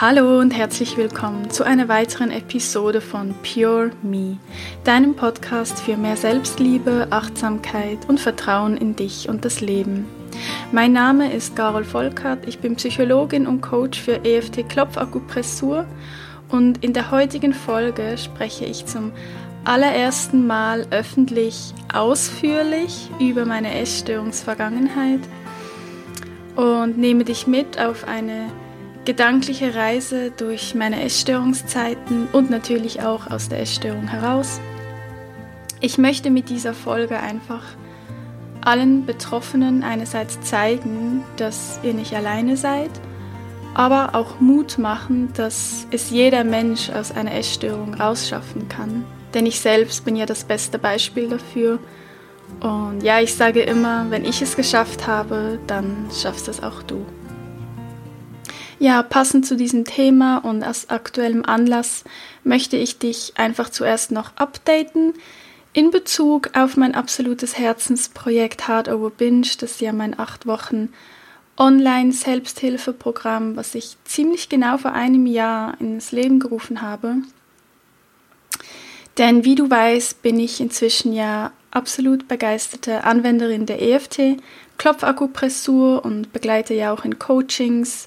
Hallo und herzlich willkommen zu einer weiteren Episode von Pure Me, deinem Podcast für mehr Selbstliebe, Achtsamkeit und Vertrauen in dich und das Leben. Mein Name ist Carol Volkert, ich bin Psychologin und Coach für EFT Klopfakupressur und in der heutigen Folge spreche ich zum allerersten Mal öffentlich ausführlich über meine Essstörungsvergangenheit und nehme dich mit auf eine gedankliche Reise durch meine Essstörungszeiten und natürlich auch aus der Essstörung heraus. Ich möchte mit dieser Folge einfach allen Betroffenen einerseits zeigen, dass ihr nicht alleine seid, aber auch Mut machen, dass es jeder Mensch aus einer Essstörung rausschaffen kann. Denn ich selbst bin ja das beste Beispiel dafür. Und ja, ich sage immer, wenn ich es geschafft habe, dann schaffst es auch du. Ja, passend zu diesem Thema und aus aktuellem Anlass möchte ich dich einfach zuerst noch updaten in Bezug auf mein absolutes Herzensprojekt Hard Over Binge. Das ist ja mein acht Wochen Online-Selbsthilfeprogramm, was ich ziemlich genau vor einem Jahr ins Leben gerufen habe. Denn wie du weißt, bin ich inzwischen ja absolut begeisterte Anwenderin der EFT, Klopfakupressur und begleite ja auch in Coachings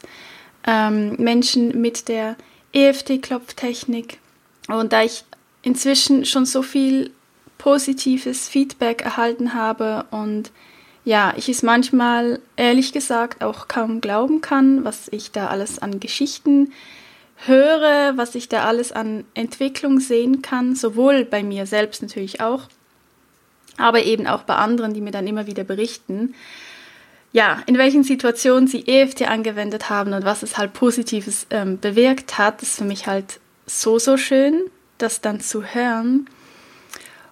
ähm, Menschen mit der EFT-Klopftechnik. Und da ich inzwischen schon so viel positives Feedback erhalten habe und ja, ich es manchmal ehrlich gesagt auch kaum glauben kann, was ich da alles an Geschichten höre, was ich da alles an Entwicklung sehen kann, sowohl bei mir selbst natürlich auch, aber eben auch bei anderen, die mir dann immer wieder berichten ja, in welchen Situationen sie EFT angewendet haben und was es halt Positives ähm, bewirkt hat, ist für mich halt so, so schön, das dann zu hören.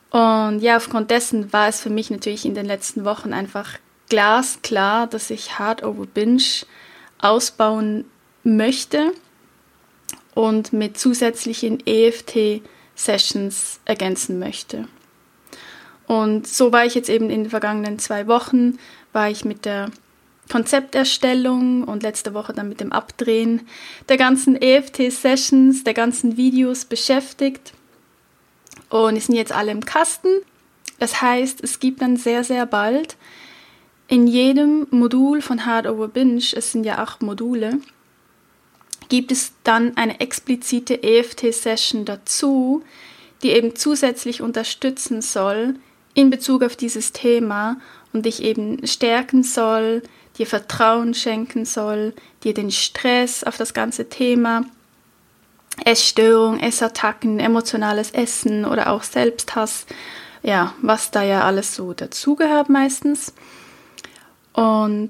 Und ja, aufgrund dessen war es für mich natürlich in den letzten Wochen einfach glasklar, dass ich Hard Over Binge ausbauen möchte und mit zusätzlichen EFT-Sessions ergänzen möchte. Und so war ich jetzt eben in den vergangenen zwei Wochen war ich mit der Konzepterstellung und letzte Woche dann mit dem Abdrehen der ganzen EFT-Sessions, der ganzen Videos beschäftigt. Und die sind jetzt alle im Kasten. Das heißt, es gibt dann sehr, sehr bald in jedem Modul von Hard Over Binge, es sind ja acht Module, gibt es dann eine explizite EFT-Session dazu, die eben zusätzlich unterstützen soll in Bezug auf dieses Thema und dich eben stärken soll, dir Vertrauen schenken soll, dir den Stress auf das ganze Thema, Essstörung, Essattacken, emotionales Essen oder auch Selbsthass, ja, was da ja alles so dazugehört meistens. Und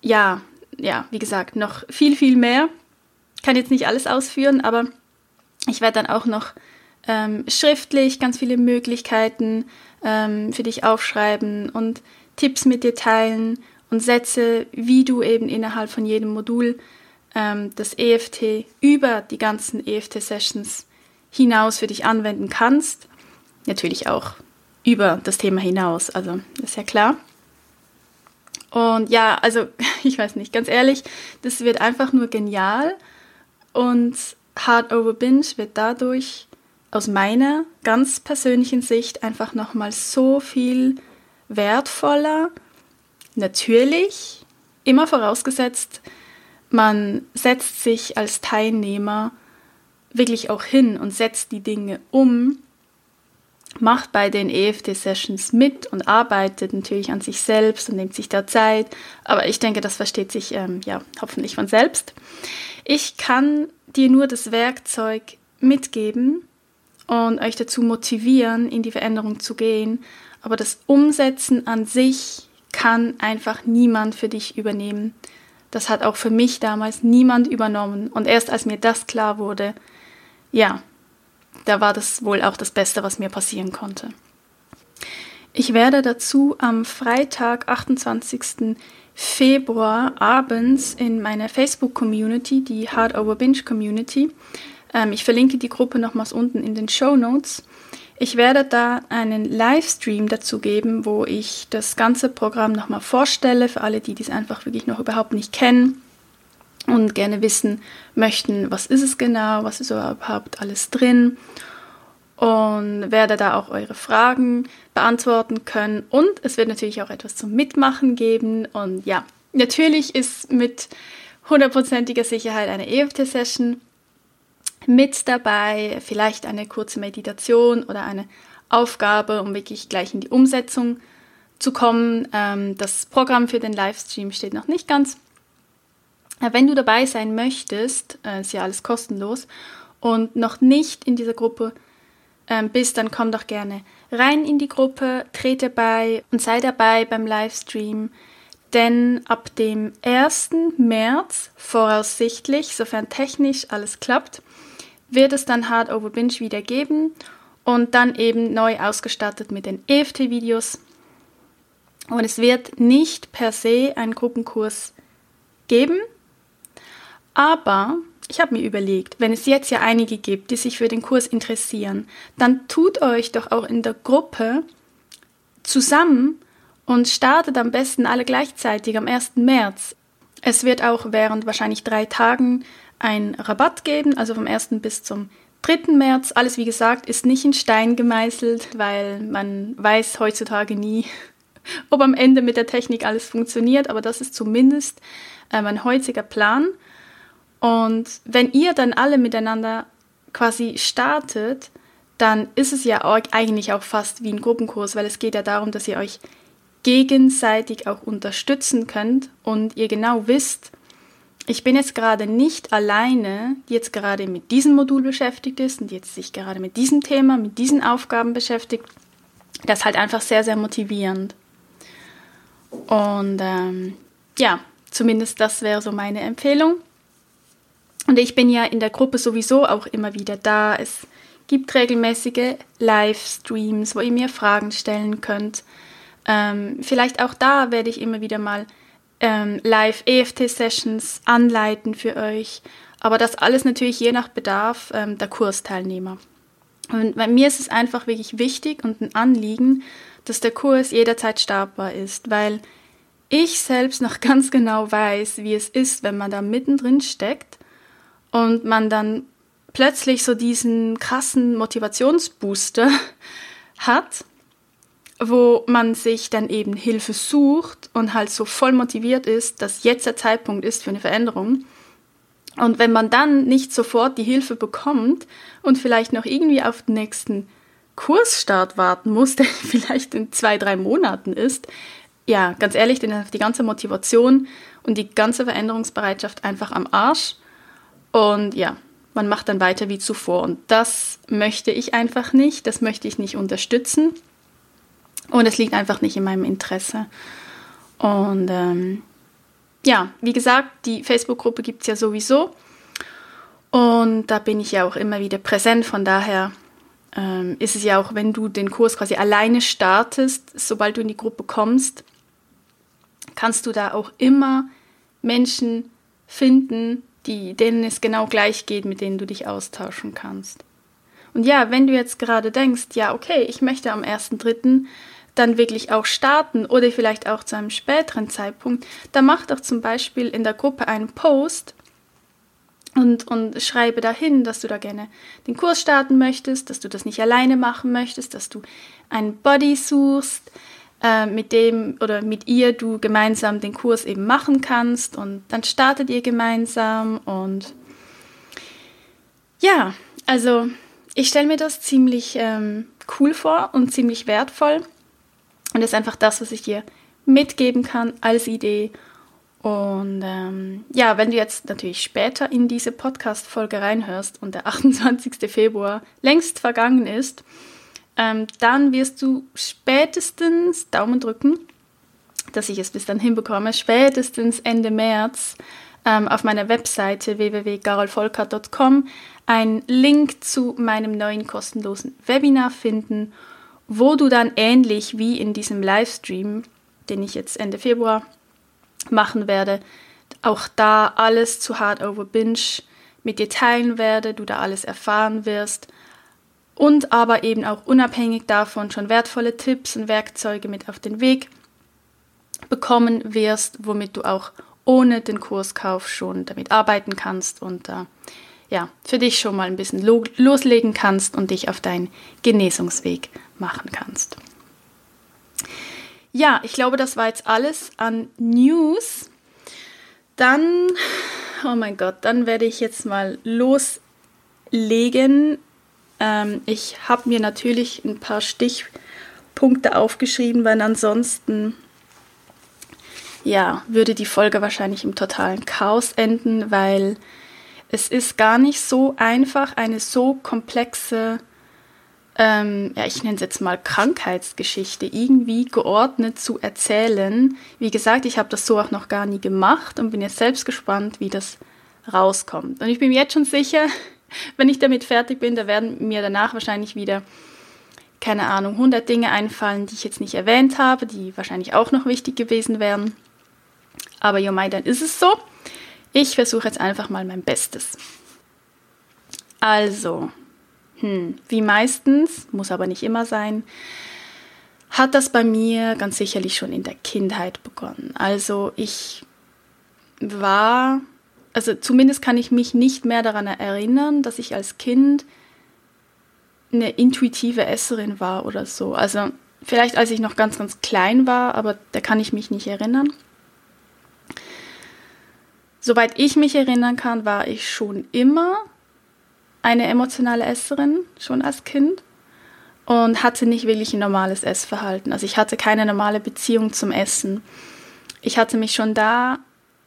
ja, ja, wie gesagt, noch viel, viel mehr. Kann jetzt nicht alles ausführen, aber ich werde dann auch noch ähm, schriftlich ganz viele Möglichkeiten ähm, für dich aufschreiben und Tipps mit dir teilen und Sätze, wie du eben innerhalb von jedem Modul ähm, das EFT über die ganzen EFT-Sessions hinaus für dich anwenden kannst. Natürlich auch über das Thema hinaus, also ist ja klar. Und ja, also ich weiß nicht, ganz ehrlich, das wird einfach nur genial und Hard Over Binge wird dadurch aus meiner ganz persönlichen Sicht einfach nochmal so viel wertvoller. Natürlich, immer vorausgesetzt, man setzt sich als Teilnehmer wirklich auch hin und setzt die Dinge um, macht bei den EFT-Sessions mit und arbeitet natürlich an sich selbst und nimmt sich da Zeit. Aber ich denke, das versteht sich ähm, ja hoffentlich von selbst. Ich kann dir nur das Werkzeug mitgeben und euch dazu motivieren, in die Veränderung zu gehen. Aber das Umsetzen an sich kann einfach niemand für dich übernehmen. Das hat auch für mich damals niemand übernommen. Und erst als mir das klar wurde, ja, da war das wohl auch das Beste, was mir passieren konnte. Ich werde dazu am Freitag, 28. Februar abends in meiner Facebook-Community, die Hard Over Binge Community, ähm, ich verlinke die Gruppe nochmals unten in den Show Notes, ich werde da einen Livestream dazu geben, wo ich das ganze Programm nochmal vorstelle, für alle, die dies einfach wirklich noch überhaupt nicht kennen. und gerne wissen möchten, was ist es genau, was ist überhaupt alles drin und werde da auch eure Fragen beantworten können und es wird natürlich auch etwas zum Mitmachen geben und ja, natürlich ist mit hundertprozentiger Sicherheit eine EFT-Session mit dabei, vielleicht eine kurze Meditation oder eine Aufgabe, um wirklich gleich in die Umsetzung zu kommen. Ähm, das Programm für den Livestream steht noch nicht ganz. Äh, wenn du dabei sein möchtest, äh, ist ja alles kostenlos und noch nicht in dieser Gruppe ähm, bist, dann komm doch gerne rein in die Gruppe, trete bei und sei dabei beim Livestream. Denn ab dem 1. März, voraussichtlich, sofern technisch alles klappt, wird es dann Hard Over Binge wieder geben und dann eben neu ausgestattet mit den EFT-Videos. Und es wird nicht per se einen Gruppenkurs geben, aber ich habe mir überlegt, wenn es jetzt ja einige gibt, die sich für den Kurs interessieren, dann tut euch doch auch in der Gruppe zusammen und startet am besten alle gleichzeitig am 1. März. Es wird auch während wahrscheinlich drei Tagen einen Rabatt geben, also vom 1. bis zum 3. März. Alles, wie gesagt, ist nicht in Stein gemeißelt, weil man weiß heutzutage nie, ob am Ende mit der Technik alles funktioniert, aber das ist zumindest äh, mein heutiger Plan. Und wenn ihr dann alle miteinander quasi startet, dann ist es ja eigentlich auch fast wie ein Gruppenkurs, weil es geht ja darum, dass ihr euch gegenseitig auch unterstützen könnt und ihr genau wisst, ich bin jetzt gerade nicht alleine, die jetzt gerade mit diesem Modul beschäftigt ist und jetzt sich gerade mit diesem Thema, mit diesen Aufgaben beschäftigt. Das ist halt einfach sehr, sehr motivierend. Und ähm, ja, zumindest das wäre so meine Empfehlung. Und ich bin ja in der Gruppe sowieso auch immer wieder da. Es gibt regelmäßige Livestreams, wo ihr mir Fragen stellen könnt. Ähm, vielleicht auch da werde ich immer wieder mal ähm, Live-EFT-Sessions anleiten für euch. Aber das alles natürlich je nach Bedarf ähm, der Kursteilnehmer. Und bei mir ist es einfach wirklich wichtig und ein Anliegen, dass der Kurs jederzeit startbar ist, weil ich selbst noch ganz genau weiß, wie es ist, wenn man da mittendrin steckt und man dann plötzlich so diesen krassen Motivationsbooster hat wo man sich dann eben Hilfe sucht und halt so voll motiviert ist, dass jetzt der Zeitpunkt ist für eine Veränderung. Und wenn man dann nicht sofort die Hilfe bekommt und vielleicht noch irgendwie auf den nächsten Kursstart warten muss, der vielleicht in zwei, drei Monaten ist, ja, ganz ehrlich, dann ist die ganze Motivation und die ganze Veränderungsbereitschaft einfach am Arsch. Und ja, man macht dann weiter wie zuvor. Und das möchte ich einfach nicht, das möchte ich nicht unterstützen. Und es liegt einfach nicht in meinem Interesse. Und ähm, ja, wie gesagt, die Facebook-Gruppe gibt es ja sowieso. Und da bin ich ja auch immer wieder präsent. Von daher ähm, ist es ja auch, wenn du den Kurs quasi alleine startest, sobald du in die Gruppe kommst, kannst du da auch immer Menschen finden, die, denen es genau gleich geht, mit denen du dich austauschen kannst. Und ja, wenn du jetzt gerade denkst, ja, okay, ich möchte am 1.3 dann wirklich auch starten oder vielleicht auch zu einem späteren Zeitpunkt, dann mach doch zum Beispiel in der Gruppe einen Post und, und schreibe dahin, dass du da gerne den Kurs starten möchtest, dass du das nicht alleine machen möchtest, dass du einen Body suchst, äh, mit dem oder mit ihr du gemeinsam den Kurs eben machen kannst und dann startet ihr gemeinsam und ja, also ich stelle mir das ziemlich ähm, cool vor und ziemlich wertvoll. Und das ist einfach das, was ich dir mitgeben kann als Idee. Und ähm, ja, wenn du jetzt natürlich später in diese Podcast-Folge reinhörst und der 28. Februar längst vergangen ist, ähm, dann wirst du spätestens Daumen drücken, dass ich es bis dann hinbekomme, spätestens Ende März ähm, auf meiner Webseite www.garolvolker.com einen Link zu meinem neuen kostenlosen Webinar finden wo du dann ähnlich wie in diesem Livestream, den ich jetzt Ende Februar machen werde, auch da alles zu Hard Over Binge mit dir teilen werde, du da alles erfahren wirst und aber eben auch unabhängig davon schon wertvolle Tipps und Werkzeuge mit auf den Weg bekommen wirst, womit du auch ohne den Kurskauf schon damit arbeiten kannst und äh, ja, für dich schon mal ein bisschen lo loslegen kannst und dich auf deinen Genesungsweg machen kannst. Ja, ich glaube, das war jetzt alles an News. Dann, oh mein Gott, dann werde ich jetzt mal loslegen. Ähm, ich habe mir natürlich ein paar Stichpunkte aufgeschrieben, weil ansonsten ja, würde die Folge wahrscheinlich im totalen Chaos enden, weil es ist gar nicht so einfach, eine so komplexe ähm, ja, ich nenne es jetzt mal Krankheitsgeschichte, irgendwie geordnet zu erzählen. Wie gesagt, ich habe das so auch noch gar nie gemacht und bin jetzt selbst gespannt, wie das rauskommt. Und ich bin mir jetzt schon sicher, wenn ich damit fertig bin, da werden mir danach wahrscheinlich wieder, keine Ahnung, 100 Dinge einfallen, die ich jetzt nicht erwähnt habe, die wahrscheinlich auch noch wichtig gewesen wären. Aber jo, dann ist es so. Ich versuche jetzt einfach mal mein Bestes. Also, hm, wie meistens, muss aber nicht immer sein, hat das bei mir ganz sicherlich schon in der Kindheit begonnen. Also ich war, also zumindest kann ich mich nicht mehr daran erinnern, dass ich als Kind eine intuitive Esserin war oder so. Also vielleicht als ich noch ganz, ganz klein war, aber da kann ich mich nicht erinnern. Soweit ich mich erinnern kann, war ich schon immer eine emotionale Esserin, schon als Kind. Und hatte nicht wirklich ein normales Essverhalten. Also ich hatte keine normale Beziehung zum Essen. Ich hatte mich schon da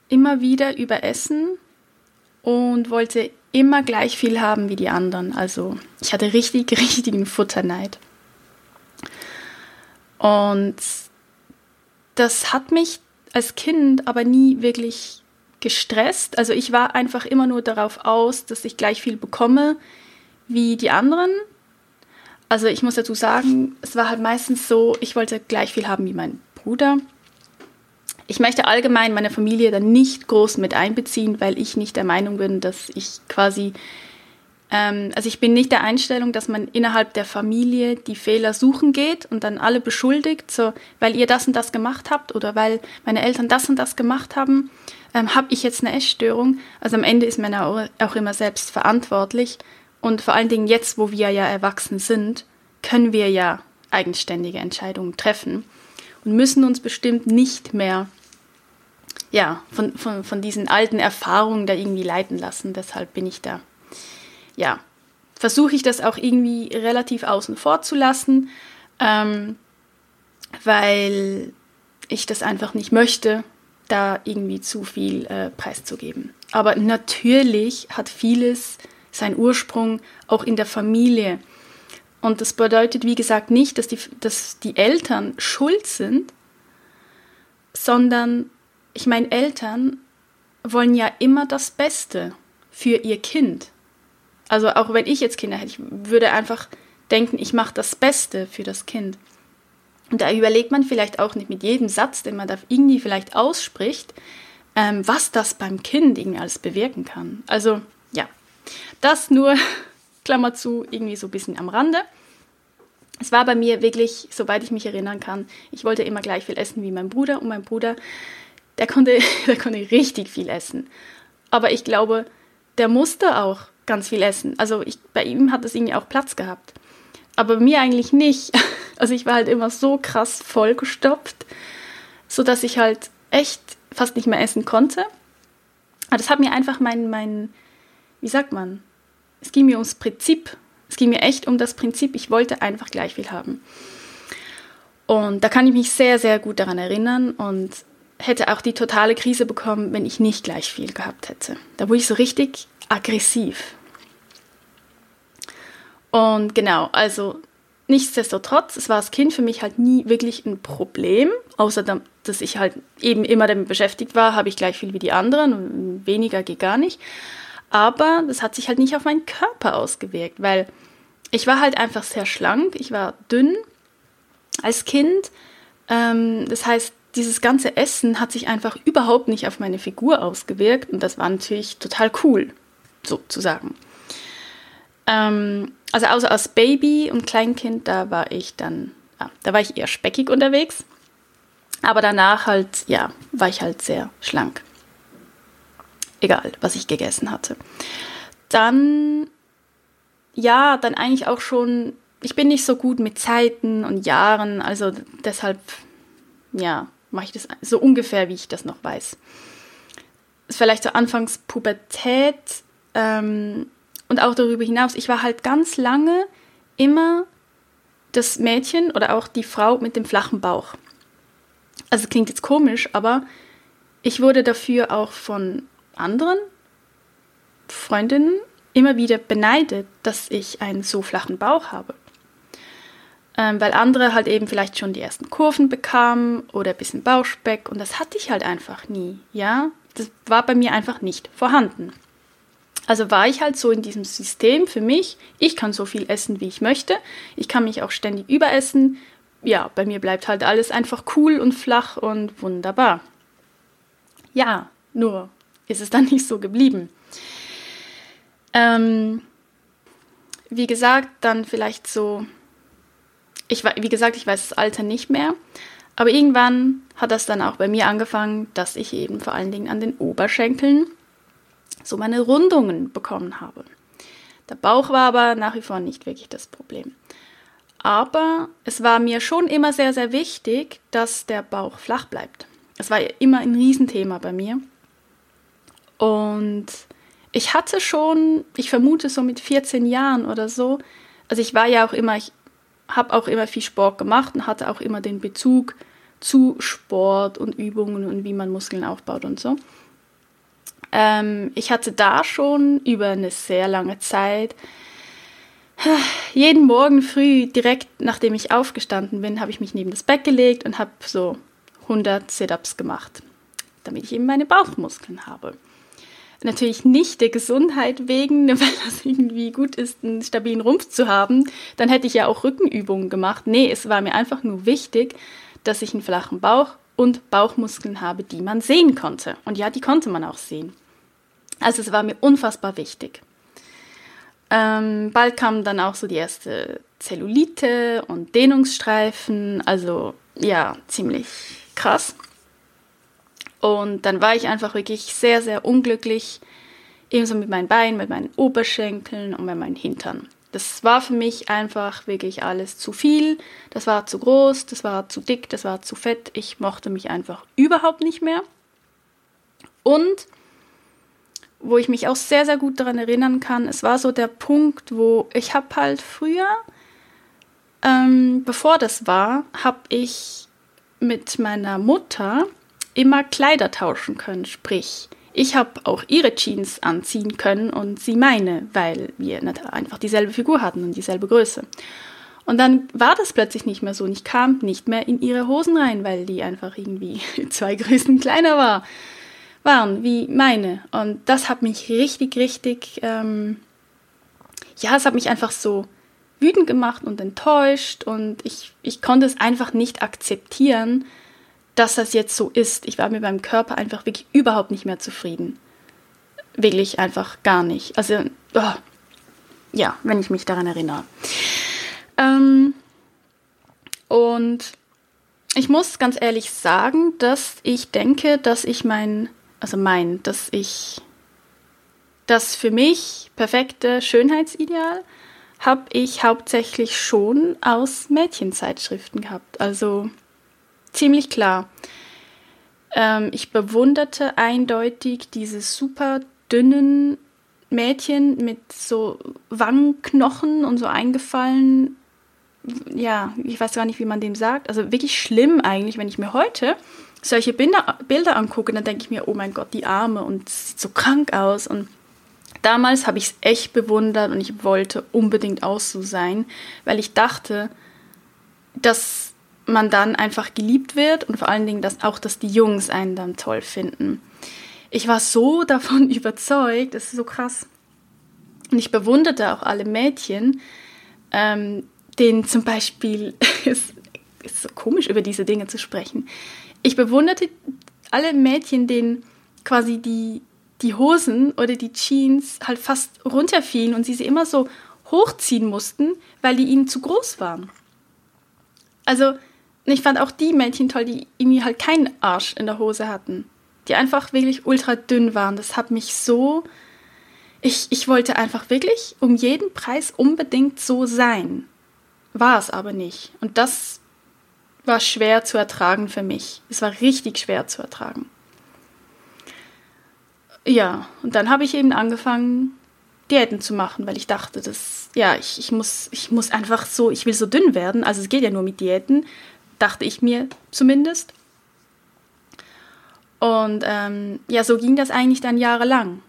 immer wieder überessen und wollte immer gleich viel haben wie die anderen. Also ich hatte richtig, richtigen Futterneid. Und das hat mich als Kind aber nie wirklich gestresst. Also ich war einfach immer nur darauf aus, dass ich gleich viel bekomme wie die anderen. Also ich muss dazu sagen, es war halt meistens so, ich wollte gleich viel haben wie mein Bruder. Ich möchte allgemein meine Familie dann nicht groß mit einbeziehen, weil ich nicht der Meinung bin, dass ich quasi, ähm, also ich bin nicht der Einstellung, dass man innerhalb der Familie die Fehler suchen geht und dann alle beschuldigt, so weil ihr das und das gemacht habt oder weil meine Eltern das und das gemacht haben ähm, habe ich jetzt eine Essstörung? Also am Ende ist man auch immer selbst verantwortlich. Und vor allen Dingen jetzt, wo wir ja erwachsen sind, können wir ja eigenständige Entscheidungen treffen und müssen uns bestimmt nicht mehr ja, von, von, von diesen alten Erfahrungen da irgendwie leiten lassen. Deshalb bin ich da, ja, versuche ich das auch irgendwie relativ außen vor zu lassen, ähm, weil ich das einfach nicht möchte da irgendwie zu viel äh, preiszugeben. Aber natürlich hat vieles seinen Ursprung auch in der Familie. Und das bedeutet, wie gesagt, nicht, dass die, dass die Eltern schuld sind, sondern, ich meine, Eltern wollen ja immer das Beste für ihr Kind. Also auch wenn ich jetzt Kinder hätte, ich würde einfach denken, ich mache das Beste für das Kind. Und da überlegt man vielleicht auch nicht mit jedem Satz, den man da irgendwie vielleicht ausspricht, ähm, was das beim Kind irgendwie alles bewirken kann. Also ja, das nur, Klammer zu, irgendwie so ein bisschen am Rande. Es war bei mir wirklich, soweit ich mich erinnern kann, ich wollte immer gleich viel essen wie mein Bruder und mein Bruder, der konnte, der konnte richtig viel essen. Aber ich glaube, der musste auch ganz viel essen. Also ich, bei ihm hat es irgendwie auch Platz gehabt. Aber mir eigentlich nicht. Also ich war halt immer so krass vollgestopft, sodass ich halt echt fast nicht mehr essen konnte. Aber das hat mir einfach mein, mein, wie sagt man, es ging mir ums Prinzip. Es ging mir echt um das Prinzip, ich wollte einfach gleich viel haben. Und da kann ich mich sehr, sehr gut daran erinnern und hätte auch die totale Krise bekommen, wenn ich nicht gleich viel gehabt hätte. Da wurde ich so richtig aggressiv. Und genau, also Nichtsdestotrotz, es war als Kind für mich halt nie wirklich ein Problem, außer dass ich halt eben immer damit beschäftigt war, habe ich gleich viel wie die anderen und weniger geht gar nicht. Aber das hat sich halt nicht auf meinen Körper ausgewirkt, weil ich war halt einfach sehr schlank, ich war dünn als Kind. Ähm, das heißt, dieses ganze Essen hat sich einfach überhaupt nicht auf meine Figur ausgewirkt und das war natürlich total cool, sozusagen. Ähm, also außer als Baby und Kleinkind, da war ich dann, ja, da war ich eher speckig unterwegs. Aber danach halt, ja, war ich halt sehr schlank. egal, was ich gegessen hatte. Dann, ja, dann eigentlich auch schon, ich bin nicht so gut mit Zeiten und Jahren, also deshalb, ja, mache ich das so ungefähr, wie ich das noch weiß. Vielleicht zur Anfangspubertät ähm, und auch darüber hinaus. Ich war halt ganz lange immer das Mädchen oder auch die Frau mit dem flachen Bauch. Also klingt jetzt komisch, aber ich wurde dafür auch von anderen Freundinnen immer wieder beneidet, dass ich einen so flachen Bauch habe. Ähm, weil andere halt eben vielleicht schon die ersten Kurven bekamen oder ein bisschen Bauchspeck und das hatte ich halt einfach nie, ja. Das war bei mir einfach nicht vorhanden. Also war ich halt so in diesem System für mich, ich kann so viel essen, wie ich möchte, ich kann mich auch ständig überessen, ja, bei mir bleibt halt alles einfach cool und flach und wunderbar. Ja, nur ist es dann nicht so geblieben. Ähm, wie gesagt, dann vielleicht so, ich wie gesagt, ich weiß das Alter nicht mehr, aber irgendwann hat das dann auch bei mir angefangen, dass ich eben vor allen Dingen an den Oberschenkeln so meine Rundungen bekommen habe. Der Bauch war aber nach wie vor nicht wirklich das Problem. Aber es war mir schon immer sehr, sehr wichtig, dass der Bauch flach bleibt. Es war immer ein Riesenthema bei mir. Und ich hatte schon, ich vermute so mit 14 Jahren oder so, also ich war ja auch immer, ich habe auch immer viel Sport gemacht und hatte auch immer den Bezug zu Sport und Übungen und wie man Muskeln aufbaut und so. Ähm, ich hatte da schon über eine sehr lange Zeit jeden Morgen früh, direkt nachdem ich aufgestanden bin, habe ich mich neben das Bett gelegt und habe so 100 Sit-ups gemacht, damit ich eben meine Bauchmuskeln habe. Natürlich nicht der Gesundheit wegen, weil das irgendwie gut ist, einen stabilen Rumpf zu haben. Dann hätte ich ja auch Rückenübungen gemacht. Nee, es war mir einfach nur wichtig, dass ich einen flachen Bauch und Bauchmuskeln habe, die man sehen konnte. Und ja, die konnte man auch sehen. Also es war mir unfassbar wichtig. Ähm, bald kam dann auch so die erste Zellulite und Dehnungsstreifen, also ja, ziemlich krass. Und dann war ich einfach wirklich sehr, sehr unglücklich, ebenso mit meinen Beinen, mit meinen Oberschenkeln und mit meinen Hintern. Das war für mich einfach wirklich alles zu viel. Das war zu groß, das war zu dick, das war zu fett. Ich mochte mich einfach überhaupt nicht mehr. Und wo ich mich auch sehr, sehr gut daran erinnern kann, es war so der Punkt, wo ich habe halt früher, ähm, bevor das war, habe ich mit meiner Mutter immer Kleider tauschen können. Sprich, ich habe auch ihre Jeans anziehen können und sie meine, weil wir einfach dieselbe Figur hatten und dieselbe Größe. Und dann war das plötzlich nicht mehr so und ich kam nicht mehr in ihre Hosen rein, weil die einfach irgendwie zwei Größen kleiner war waren wie meine. Und das hat mich richtig, richtig, ähm, ja, es hat mich einfach so wütend gemacht und enttäuscht und ich, ich konnte es einfach nicht akzeptieren, dass das jetzt so ist. Ich war mit meinem Körper einfach wirklich überhaupt nicht mehr zufrieden. Wirklich einfach gar nicht. Also, oh, ja, wenn ich mich daran erinnere. Ähm, und ich muss ganz ehrlich sagen, dass ich denke, dass ich mein also mein, dass ich das für mich perfekte Schönheitsideal habe ich hauptsächlich schon aus Mädchenzeitschriften gehabt. Also ziemlich klar. Ähm, ich bewunderte eindeutig diese super dünnen Mädchen mit so Wangenknochen und so eingefallen. Ja, ich weiß gar nicht, wie man dem sagt. Also wirklich schlimm eigentlich, wenn ich mir heute solche Bilder, Bilder angucke, dann denke ich mir, oh mein Gott, die Arme und sieht so krank aus. Und damals habe ich es echt bewundert und ich wollte unbedingt auch so sein, weil ich dachte, dass man dann einfach geliebt wird und vor allen Dingen, dass auch, dass die Jungs einen dann toll finden. Ich war so davon überzeugt, das ist so krass. Und ich bewunderte auch alle Mädchen, ähm, denen zum Beispiel, es ist so komisch, über diese Dinge zu sprechen, ich bewunderte alle Mädchen, denen quasi die, die Hosen oder die Jeans halt fast runterfielen und sie sie immer so hochziehen mussten, weil die ihnen zu groß waren. Also, ich fand auch die Mädchen toll, die irgendwie halt keinen Arsch in der Hose hatten. die einfach wirklich ultra dünn waren. Das hat mich so. Ich, ich wollte einfach wirklich um jeden Preis unbedingt so sein. War es aber nicht. Und das war schwer zu ertragen für mich. Es war richtig schwer zu ertragen. Ja, und dann habe ich eben angefangen, Diäten zu machen, weil ich dachte, dass, ja, ich, ich, muss, ich muss einfach so, ich will so dünn werden. Also es geht ja nur mit Diäten, dachte ich mir zumindest. Und ähm, ja, so ging das eigentlich dann jahrelang.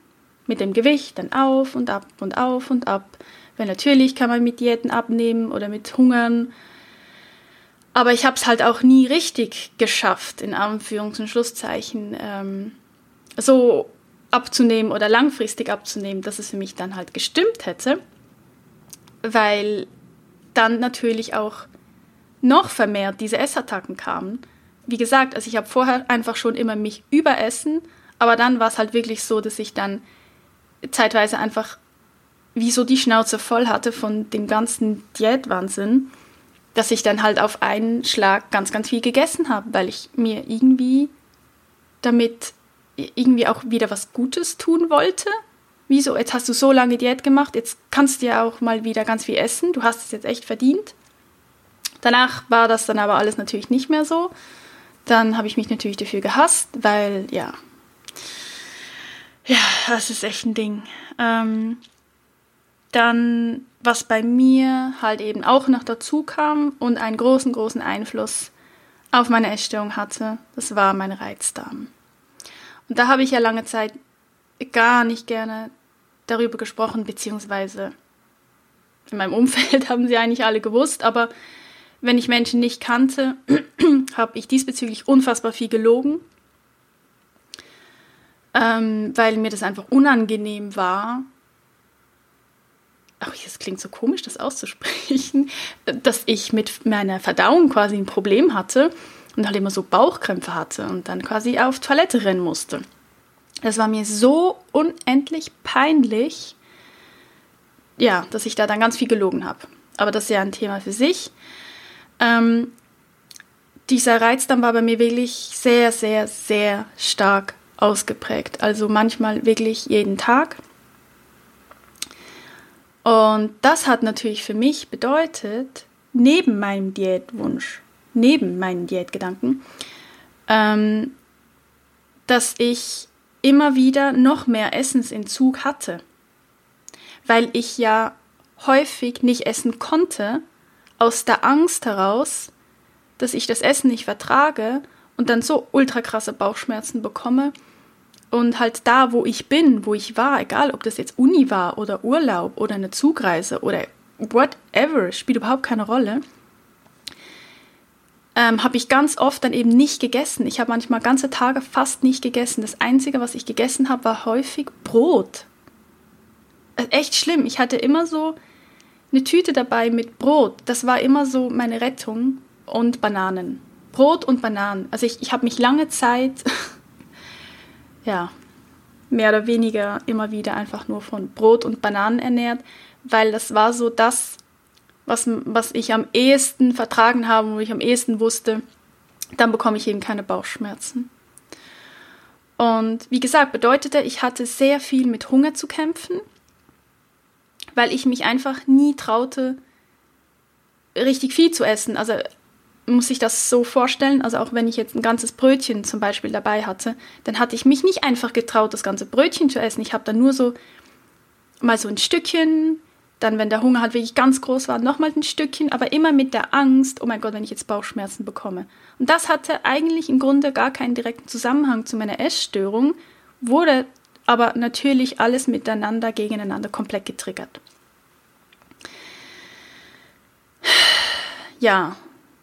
Mit dem Gewicht dann auf und ab und auf und ab. Weil natürlich kann man mit Diäten abnehmen oder mit Hungern. Aber ich habe es halt auch nie richtig geschafft, in Anführungs- und Schlusszeichen, ähm, so abzunehmen oder langfristig abzunehmen, dass es für mich dann halt gestimmt hätte. Weil dann natürlich auch noch vermehrt diese Essattacken kamen wie gesagt, also ich habe vorher einfach schon immer mich überessen, aber dann war es halt wirklich so, dass ich dann zeitweise einfach wie so die Schnauze voll hatte von dem ganzen Diätwahnsinn, dass ich dann halt auf einen Schlag ganz, ganz viel gegessen habe, weil ich mir irgendwie damit irgendwie auch wieder was Gutes tun wollte. Wieso? Jetzt hast du so lange Diät gemacht, jetzt kannst du ja auch mal wieder ganz viel essen. Du hast es jetzt echt verdient. Danach war das dann aber alles natürlich nicht mehr so. Dann habe ich mich natürlich dafür gehasst, weil ja, ja, das ist echt ein Ding. Ähm, dann, was bei mir halt eben auch noch dazu kam und einen großen, großen Einfluss auf meine Essstörung hatte, das war mein Reizdarm. Und da habe ich ja lange Zeit gar nicht gerne darüber gesprochen, beziehungsweise in meinem Umfeld haben sie eigentlich alle gewusst, aber wenn ich Menschen nicht kannte, habe ich diesbezüglich unfassbar viel gelogen, ähm, weil mir das einfach unangenehm war. Ach, das klingt so komisch, das auszusprechen, dass ich mit meiner Verdauung quasi ein Problem hatte und halt immer so Bauchkrämpfe hatte und dann quasi auf Toilette rennen musste. Das war mir so unendlich peinlich, ja, dass ich da dann ganz viel gelogen habe. Aber das ist ja ein Thema für sich. Ähm, dieser Reizdarm war bei mir wirklich sehr, sehr, sehr stark ausgeprägt. Also manchmal wirklich jeden Tag. Und das hat natürlich für mich bedeutet, neben meinem Diätwunsch, neben meinen Diätgedanken, ähm, dass ich immer wieder noch mehr Essensentzug hatte, weil ich ja häufig nicht essen konnte, aus der Angst heraus, dass ich das Essen nicht vertrage und dann so ultra krasse Bauchschmerzen bekomme. Und halt da, wo ich bin, wo ich war, egal ob das jetzt Uni war oder Urlaub oder eine Zugreise oder whatever, spielt überhaupt keine Rolle, ähm, habe ich ganz oft dann eben nicht gegessen. Ich habe manchmal ganze Tage fast nicht gegessen. Das Einzige, was ich gegessen habe, war häufig Brot. Äh, echt schlimm. Ich hatte immer so eine Tüte dabei mit Brot. Das war immer so meine Rettung und Bananen. Brot und Bananen. Also ich, ich habe mich lange Zeit, ja, mehr oder weniger immer wieder einfach nur von Brot und Bananen ernährt, weil das war so das, was, was ich am ehesten vertragen habe, wo ich am ehesten wusste, dann bekomme ich eben keine Bauchschmerzen. Und wie gesagt, bedeutete, ich hatte sehr viel mit Hunger zu kämpfen weil ich mich einfach nie traute, richtig viel zu essen. Also muss ich das so vorstellen, also auch wenn ich jetzt ein ganzes Brötchen zum Beispiel dabei hatte, dann hatte ich mich nicht einfach getraut, das ganze Brötchen zu essen. Ich habe dann nur so mal so ein Stückchen, dann, wenn der Hunger halt wirklich ganz groß war, nochmal ein Stückchen, aber immer mit der Angst, oh mein Gott, wenn ich jetzt Bauchschmerzen bekomme. Und das hatte eigentlich im Grunde gar keinen direkten Zusammenhang zu meiner Essstörung, wurde aber natürlich alles miteinander, gegeneinander komplett getriggert. Ja,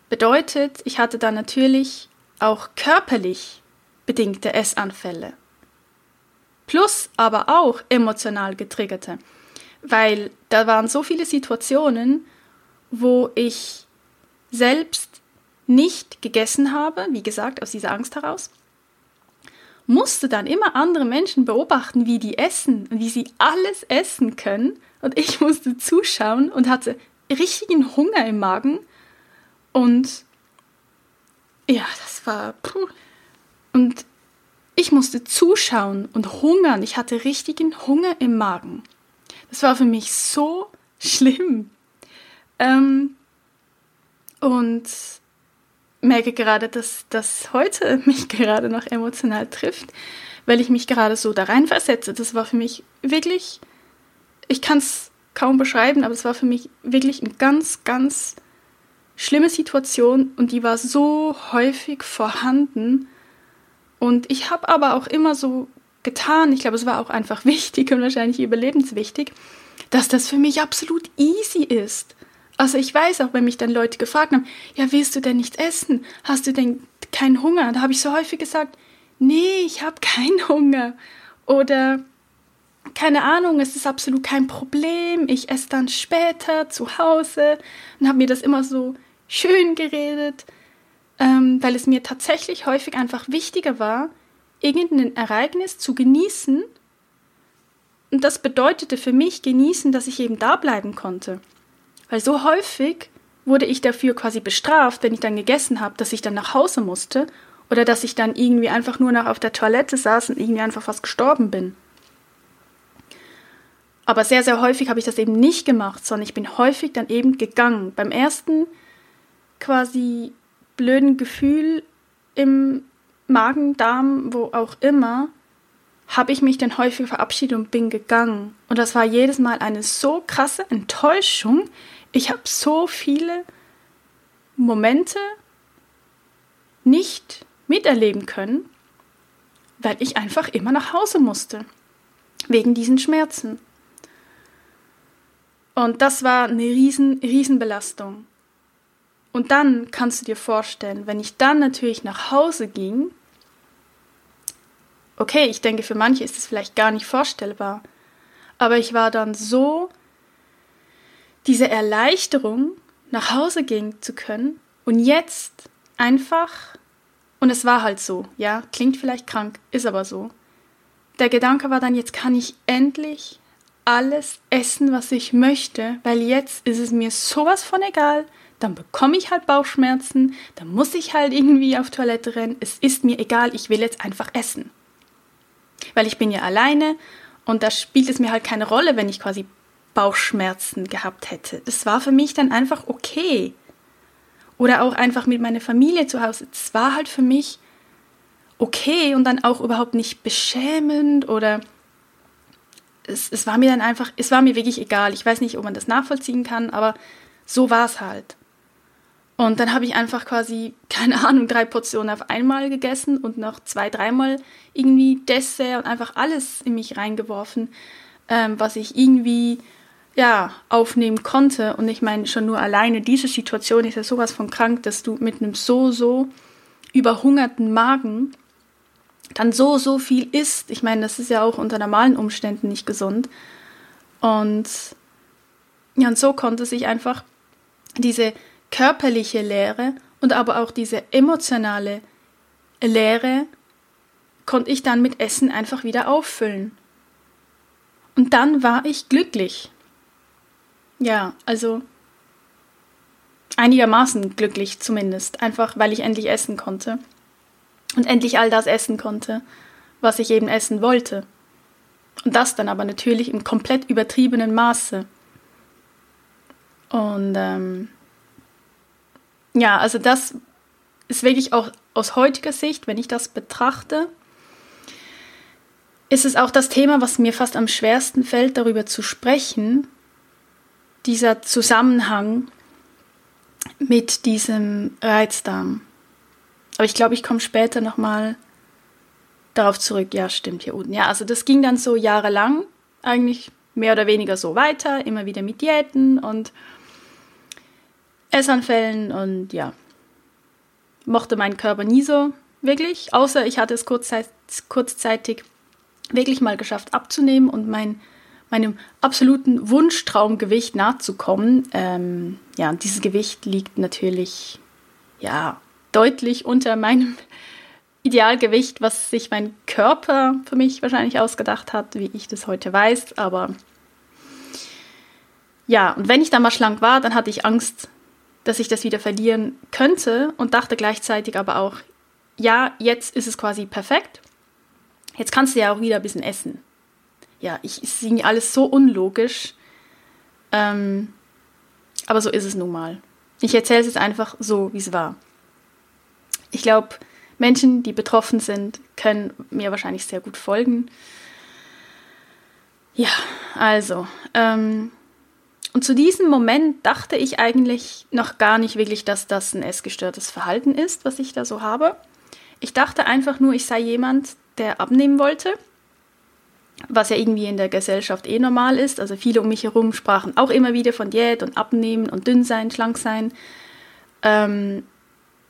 bedeutet, ich hatte dann natürlich auch körperlich bedingte Essanfälle. Plus aber auch emotional getriggerte, weil da waren so viele Situationen, wo ich selbst nicht gegessen habe, wie gesagt, aus dieser Angst heraus, musste dann immer andere Menschen beobachten, wie die essen und wie sie alles essen können. Und ich musste zuschauen und hatte richtigen Hunger im Magen. Und ja, das war. Puh. Und ich musste zuschauen und hungern. Ich hatte richtigen Hunger im Magen. Das war für mich so schlimm. Ähm, und merke gerade, dass das heute mich gerade noch emotional trifft, weil ich mich gerade so da reinversetze. Das war für mich wirklich, ich kann es kaum beschreiben, aber es war für mich wirklich eine ganz, ganz schlimme Situation und die war so häufig vorhanden. Und ich habe aber auch immer so getan, ich glaube, es war auch einfach wichtig und wahrscheinlich überlebenswichtig, dass das für mich absolut easy ist. Also ich weiß auch, wenn mich dann Leute gefragt haben, ja, willst du denn nichts essen? Hast du denn keinen Hunger? Da habe ich so häufig gesagt, nee, ich habe keinen Hunger. Oder keine Ahnung, es ist absolut kein Problem. Ich esse dann später zu Hause und habe mir das immer so schön geredet, ähm, weil es mir tatsächlich häufig einfach wichtiger war, irgendein Ereignis zu genießen. Und das bedeutete für mich genießen, dass ich eben da bleiben konnte. Weil so häufig wurde ich dafür quasi bestraft, wenn ich dann gegessen habe, dass ich dann nach Hause musste oder dass ich dann irgendwie einfach nur noch auf der Toilette saß und irgendwie einfach fast gestorben bin. Aber sehr, sehr häufig habe ich das eben nicht gemacht, sondern ich bin häufig dann eben gegangen. Beim ersten quasi blöden Gefühl im Magen, Darm, wo auch immer, habe ich mich dann häufig verabschiedet und bin gegangen. Und das war jedes Mal eine so krasse Enttäuschung, ich habe so viele Momente nicht miterleben können, weil ich einfach immer nach Hause musste. Wegen diesen Schmerzen. Und das war eine riesen, riesen Belastung. Und dann kannst du dir vorstellen, wenn ich dann natürlich nach Hause ging, okay, ich denke, für manche ist es vielleicht gar nicht vorstellbar, aber ich war dann so diese Erleichterung, nach Hause gehen zu können und jetzt einfach, und es war halt so, ja, klingt vielleicht krank, ist aber so. Der Gedanke war dann, jetzt kann ich endlich alles essen, was ich möchte, weil jetzt ist es mir sowas von egal, dann bekomme ich halt Bauchschmerzen, dann muss ich halt irgendwie auf Toilette rennen, es ist mir egal, ich will jetzt einfach essen. Weil ich bin ja alleine und da spielt es mir halt keine Rolle, wenn ich quasi Bauchschmerzen gehabt hätte. Das war für mich dann einfach okay. Oder auch einfach mit meiner Familie zu Hause. Es war halt für mich okay und dann auch überhaupt nicht beschämend oder es, es war mir dann einfach, es war mir wirklich egal. Ich weiß nicht, ob man das nachvollziehen kann, aber so war es halt. Und dann habe ich einfach quasi, keine Ahnung, drei Portionen auf einmal gegessen und noch zwei, dreimal irgendwie Dessert und einfach alles in mich reingeworfen, ähm, was ich irgendwie ja, aufnehmen konnte. Und ich meine, schon nur alleine diese Situation ist ja sowas von krank, dass du mit einem so, so überhungerten Magen dann so, so viel isst. Ich meine, das ist ja auch unter normalen Umständen nicht gesund. Und ja, und so konnte sich einfach diese körperliche Leere und aber auch diese emotionale Leere konnte ich dann mit Essen einfach wieder auffüllen. Und dann war ich glücklich. Ja, also einigermaßen glücklich zumindest, einfach weil ich endlich essen konnte und endlich all das essen konnte, was ich eben essen wollte. Und das dann aber natürlich im komplett übertriebenen Maße. Und ähm, ja, also das ist wirklich auch aus heutiger Sicht, wenn ich das betrachte, ist es auch das Thema, was mir fast am schwersten fällt, darüber zu sprechen, dieser Zusammenhang mit diesem Reizdarm. Aber ich glaube, ich komme später nochmal darauf zurück. Ja, stimmt, hier unten. Ja, also das ging dann so jahrelang, eigentlich mehr oder weniger so weiter, immer wieder mit Diäten und Essanfällen und ja, mochte meinen Körper nie so wirklich, außer ich hatte es kurzzeit, kurzzeitig wirklich mal geschafft abzunehmen und mein meinem absoluten Wunschtraumgewicht nachzukommen. Ähm, ja, dieses Gewicht liegt natürlich ja deutlich unter meinem Idealgewicht, was sich mein Körper für mich wahrscheinlich ausgedacht hat, wie ich das heute weiß. Aber ja, und wenn ich dann mal schlank war, dann hatte ich Angst, dass ich das wieder verlieren könnte und dachte gleichzeitig aber auch, ja, jetzt ist es quasi perfekt. Jetzt kannst du ja auch wieder ein bisschen essen. Ja, ich, es ist alles so unlogisch. Ähm, aber so ist es nun mal. Ich erzähle es jetzt einfach so, wie es war. Ich glaube, Menschen, die betroffen sind, können mir wahrscheinlich sehr gut folgen. Ja, also, ähm, und zu diesem Moment dachte ich eigentlich noch gar nicht wirklich, dass das ein essgestörtes Verhalten ist, was ich da so habe. Ich dachte einfach nur, ich sei jemand, der abnehmen wollte, was ja irgendwie in der Gesellschaft eh normal ist. Also viele um mich herum sprachen auch immer wieder von Diät und Abnehmen und dünn sein, schlank sein. Ähm,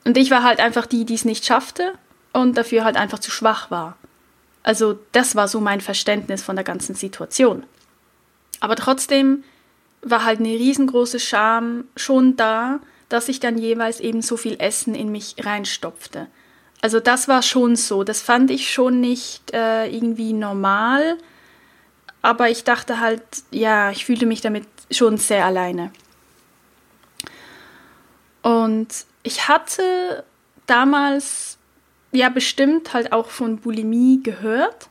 und ich war halt einfach die, die es nicht schaffte und dafür halt einfach zu schwach war. Also das war so mein Verständnis von der ganzen Situation. Aber trotzdem war halt eine riesengroße Scham schon da, dass ich dann jeweils eben so viel Essen in mich reinstopfte. Also das war schon so. Das fand ich schon nicht äh, irgendwie normal. Aber ich dachte halt, ja, ich fühlte mich damit schon sehr alleine. Und ich hatte damals ja bestimmt halt auch von Bulimie gehört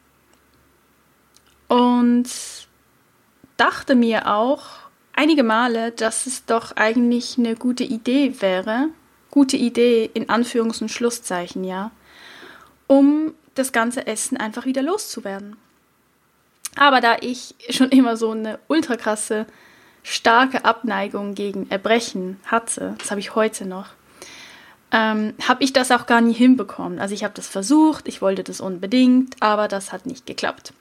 und dachte mir auch einige Male, dass es doch eigentlich eine gute Idee wäre, gute Idee in Anführungs- und Schlusszeichen, ja, um das ganze Essen einfach wieder loszuwerden. Aber da ich schon immer so eine ultra krasse, starke Abneigung gegen Erbrechen hatte, das habe ich heute noch, ähm, habe ich das auch gar nie hinbekommen. Also ich habe das versucht, ich wollte das unbedingt, aber das hat nicht geklappt.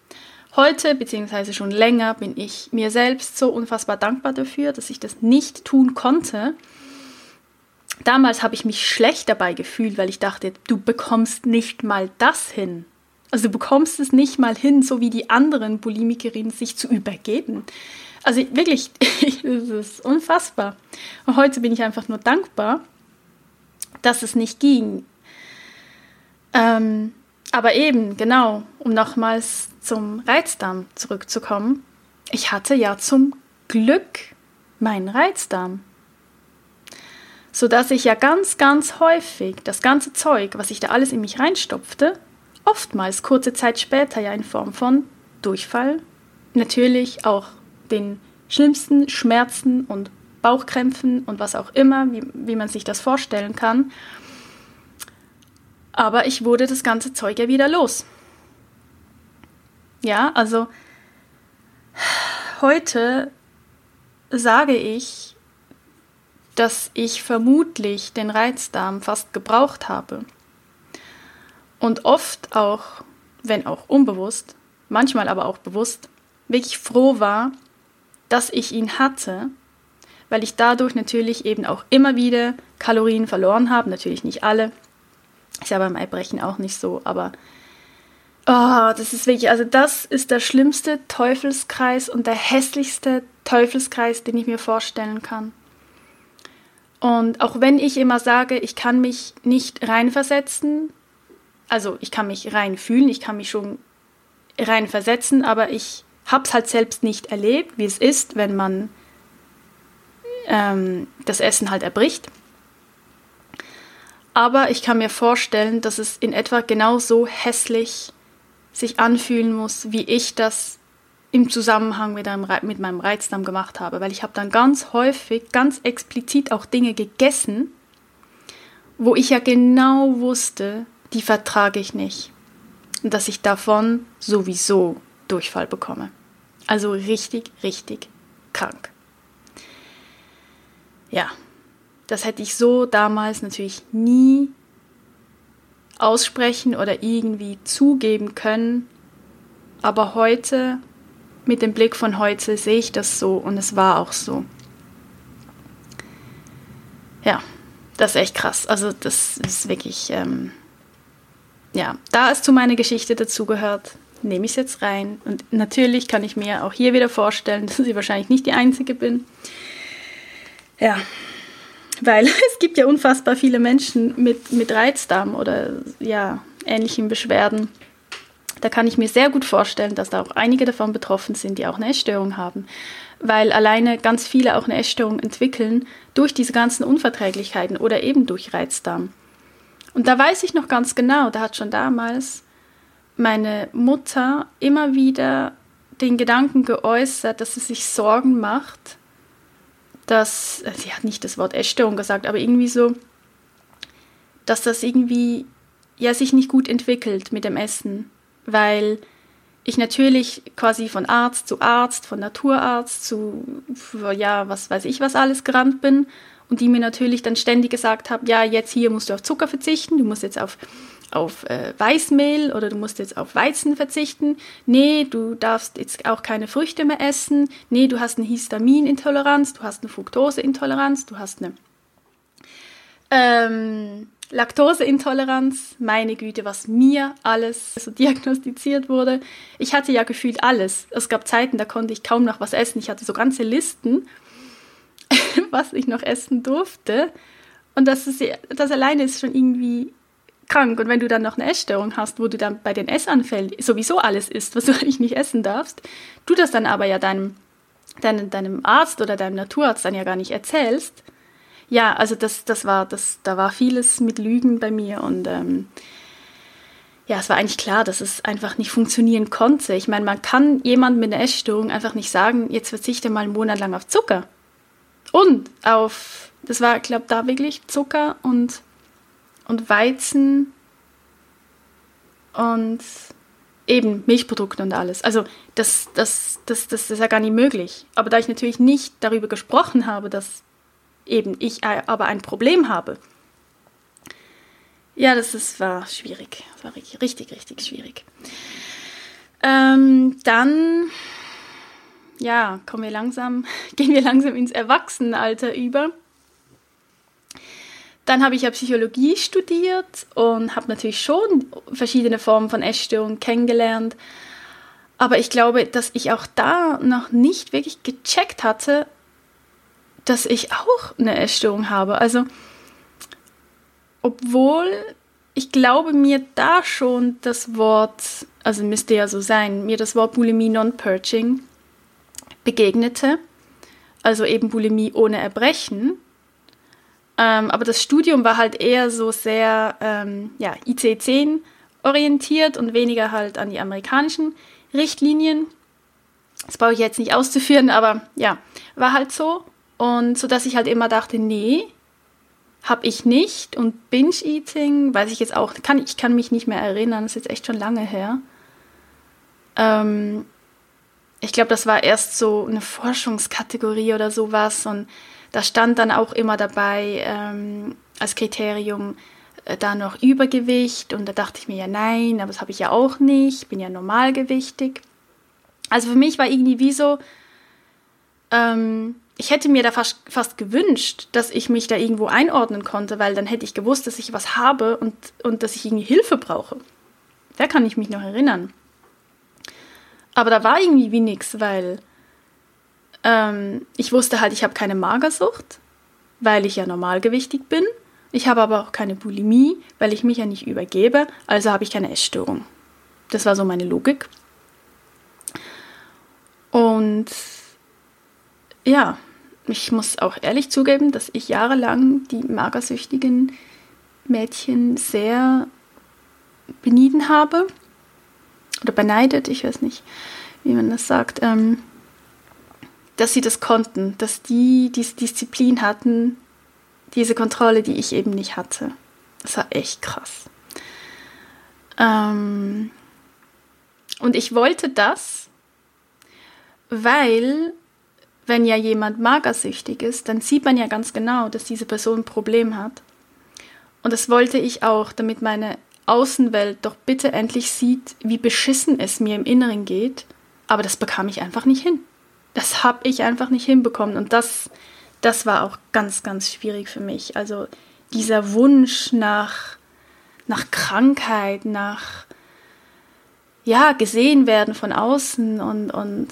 Heute, beziehungsweise schon länger, bin ich mir selbst so unfassbar dankbar dafür, dass ich das nicht tun konnte. Damals habe ich mich schlecht dabei gefühlt, weil ich dachte, du bekommst nicht mal das hin. Also du bekommst es nicht mal hin, so wie die anderen Bulimikerinnen sich zu übergeben. Also wirklich, das ist unfassbar. Und heute bin ich einfach nur dankbar, dass es nicht ging. Ähm, aber eben, genau, um nochmals zum Reizdarm zurückzukommen. Ich hatte ja zum Glück meinen Reizdarm. Sodass ich ja ganz, ganz häufig das ganze Zeug, was ich da alles in mich reinstopfte, oftmals kurze Zeit später ja in Form von Durchfall, natürlich auch den schlimmsten Schmerzen und Bauchkrämpfen und was auch immer, wie, wie man sich das vorstellen kann. Aber ich wurde das ganze Zeug ja wieder los. Ja, also heute sage ich, dass ich vermutlich den Reizdarm fast gebraucht habe. Und oft auch, wenn auch unbewusst, manchmal aber auch bewusst, wirklich froh war, dass ich ihn hatte weil ich dadurch natürlich eben auch immer wieder Kalorien verloren habe. Natürlich nicht alle. Ist ja beim Eibrechen auch nicht so, aber oh, das ist wirklich, also das ist der schlimmste Teufelskreis und der hässlichste Teufelskreis, den ich mir vorstellen kann. Und auch wenn ich immer sage, ich kann mich nicht reinversetzen, also ich kann mich reinfühlen, ich kann mich schon reinversetzen, aber ich habe es halt selbst nicht erlebt, wie es ist, wenn man ähm, das Essen halt erbricht. Aber ich kann mir vorstellen, dass es in etwa genauso hässlich sich anfühlen muss, wie ich das im Zusammenhang mit, einem, mit meinem Reizdarm gemacht habe. Weil ich habe dann ganz häufig, ganz explizit auch Dinge gegessen, wo ich ja genau wusste, die vertrage ich nicht. Und dass ich davon sowieso Durchfall bekomme. Also richtig, richtig krank ja, das hätte ich so damals natürlich nie aussprechen oder irgendwie zugeben können. Aber heute, mit dem Blick von heute, sehe ich das so und es war auch so. Ja, das ist echt krass. Also das ist wirklich, ähm, ja, da es zu meiner Geschichte dazugehört, nehme ich es jetzt rein. Und natürlich kann ich mir auch hier wieder vorstellen, dass ich wahrscheinlich nicht die Einzige bin. Ja, weil es gibt ja unfassbar viele Menschen mit, mit Reizdarm oder ja, ähnlichen Beschwerden. Da kann ich mir sehr gut vorstellen, dass da auch einige davon betroffen sind, die auch eine Essstörung haben. Weil alleine ganz viele auch eine Essstörung entwickeln durch diese ganzen Unverträglichkeiten oder eben durch Reizdarm. Und da weiß ich noch ganz genau, da hat schon damals meine Mutter immer wieder den Gedanken geäußert, dass sie sich Sorgen macht, dass, sie hat nicht das Wort Essstörung gesagt, aber irgendwie so, dass das irgendwie ja sich nicht gut entwickelt mit dem Essen, weil ich natürlich quasi von Arzt zu Arzt, von Naturarzt zu, ja, was weiß ich, was alles gerannt bin und die mir natürlich dann ständig gesagt haben, ja, jetzt hier musst du auf Zucker verzichten, du musst jetzt auf, auf äh, Weißmehl oder du musst jetzt auf Weizen verzichten. Nee, du darfst jetzt auch keine Früchte mehr essen. Nee, du hast eine Histaminintoleranz, du hast eine Fructoseintoleranz, du hast eine ähm, Laktoseintoleranz. Meine Güte, was mir alles so diagnostiziert wurde. Ich hatte ja gefühlt alles. Es gab Zeiten, da konnte ich kaum noch was essen. Ich hatte so ganze Listen was ich noch essen durfte. Und das, ist, das alleine ist schon irgendwie krank. Und wenn du dann noch eine Essstörung hast, wo du dann bei den Essanfällen sowieso alles isst, was du eigentlich nicht essen darfst, du das dann aber ja deinem, deinem, deinem Arzt oder deinem Naturarzt dann ja gar nicht erzählst. Ja, also das, das war, das, da war vieles mit Lügen bei mir und ähm, ja, es war eigentlich klar, dass es einfach nicht funktionieren konnte. Ich meine, man kann jemand mit einer Essstörung einfach nicht sagen, jetzt verzichte mal einen Monat lang auf Zucker. Und auf, das war, glaube da wirklich Zucker und, und Weizen und eben Milchprodukte und alles. Also das, das, das, das ist ja gar nicht möglich. Aber da ich natürlich nicht darüber gesprochen habe, dass eben ich aber ein Problem habe, ja, das ist, war schwierig. Das war richtig, richtig schwierig. Ähm, dann ja, kommen wir langsam, gehen wir langsam ins Erwachsenenalter über. Dann habe ich ja Psychologie studiert und habe natürlich schon verschiedene Formen von Essstörungen kennengelernt. Aber ich glaube, dass ich auch da noch nicht wirklich gecheckt hatte, dass ich auch eine Essstörung habe. Also, obwohl ich glaube mir da schon das Wort, also müsste ja so sein, mir das Wort Bulimie Non-Purging begegnete, also eben Bulimie ohne Erbrechen. Ähm, aber das Studium war halt eher so sehr ähm, ja, IC10 orientiert und weniger halt an die amerikanischen Richtlinien. Das brauche ich jetzt nicht auszuführen, aber ja, war halt so. Und so dass ich halt immer dachte, nee, habe ich nicht. Und Binge-Eating, weiß ich jetzt auch, kann, ich kann mich nicht mehr erinnern, das ist jetzt echt schon lange her. Ähm, ich glaube, das war erst so eine Forschungskategorie oder sowas und da stand dann auch immer dabei ähm, als Kriterium äh, da noch Übergewicht und da dachte ich mir ja nein, aber das habe ich ja auch nicht, ich bin ja normalgewichtig. Also für mich war irgendwie wie so, ähm, ich hätte mir da fast, fast gewünscht, dass ich mich da irgendwo einordnen konnte, weil dann hätte ich gewusst, dass ich was habe und, und dass ich irgendwie Hilfe brauche. Da kann ich mich noch erinnern. Aber da war irgendwie wie nix, weil ähm, ich wusste halt, ich habe keine Magersucht, weil ich ja normalgewichtig bin. Ich habe aber auch keine Bulimie, weil ich mich ja nicht übergebe, also habe ich keine Essstörung. Das war so meine Logik. Und ja, ich muss auch ehrlich zugeben, dass ich jahrelang die magersüchtigen Mädchen sehr benieden habe oder beneidet, ich weiß nicht, wie man das sagt, ähm, dass sie das konnten, dass die diese Disziplin hatten, diese Kontrolle, die ich eben nicht hatte. Das war echt krass. Ähm, und ich wollte das, weil wenn ja jemand magersüchtig ist, dann sieht man ja ganz genau, dass diese Person ein Problem hat. Und das wollte ich auch, damit meine Außenwelt doch bitte endlich sieht, wie beschissen es mir im Inneren geht. Aber das bekam ich einfach nicht hin. Das habe ich einfach nicht hinbekommen. Und das, das war auch ganz, ganz schwierig für mich. Also dieser Wunsch nach, nach Krankheit, nach ja, gesehen werden von außen und, und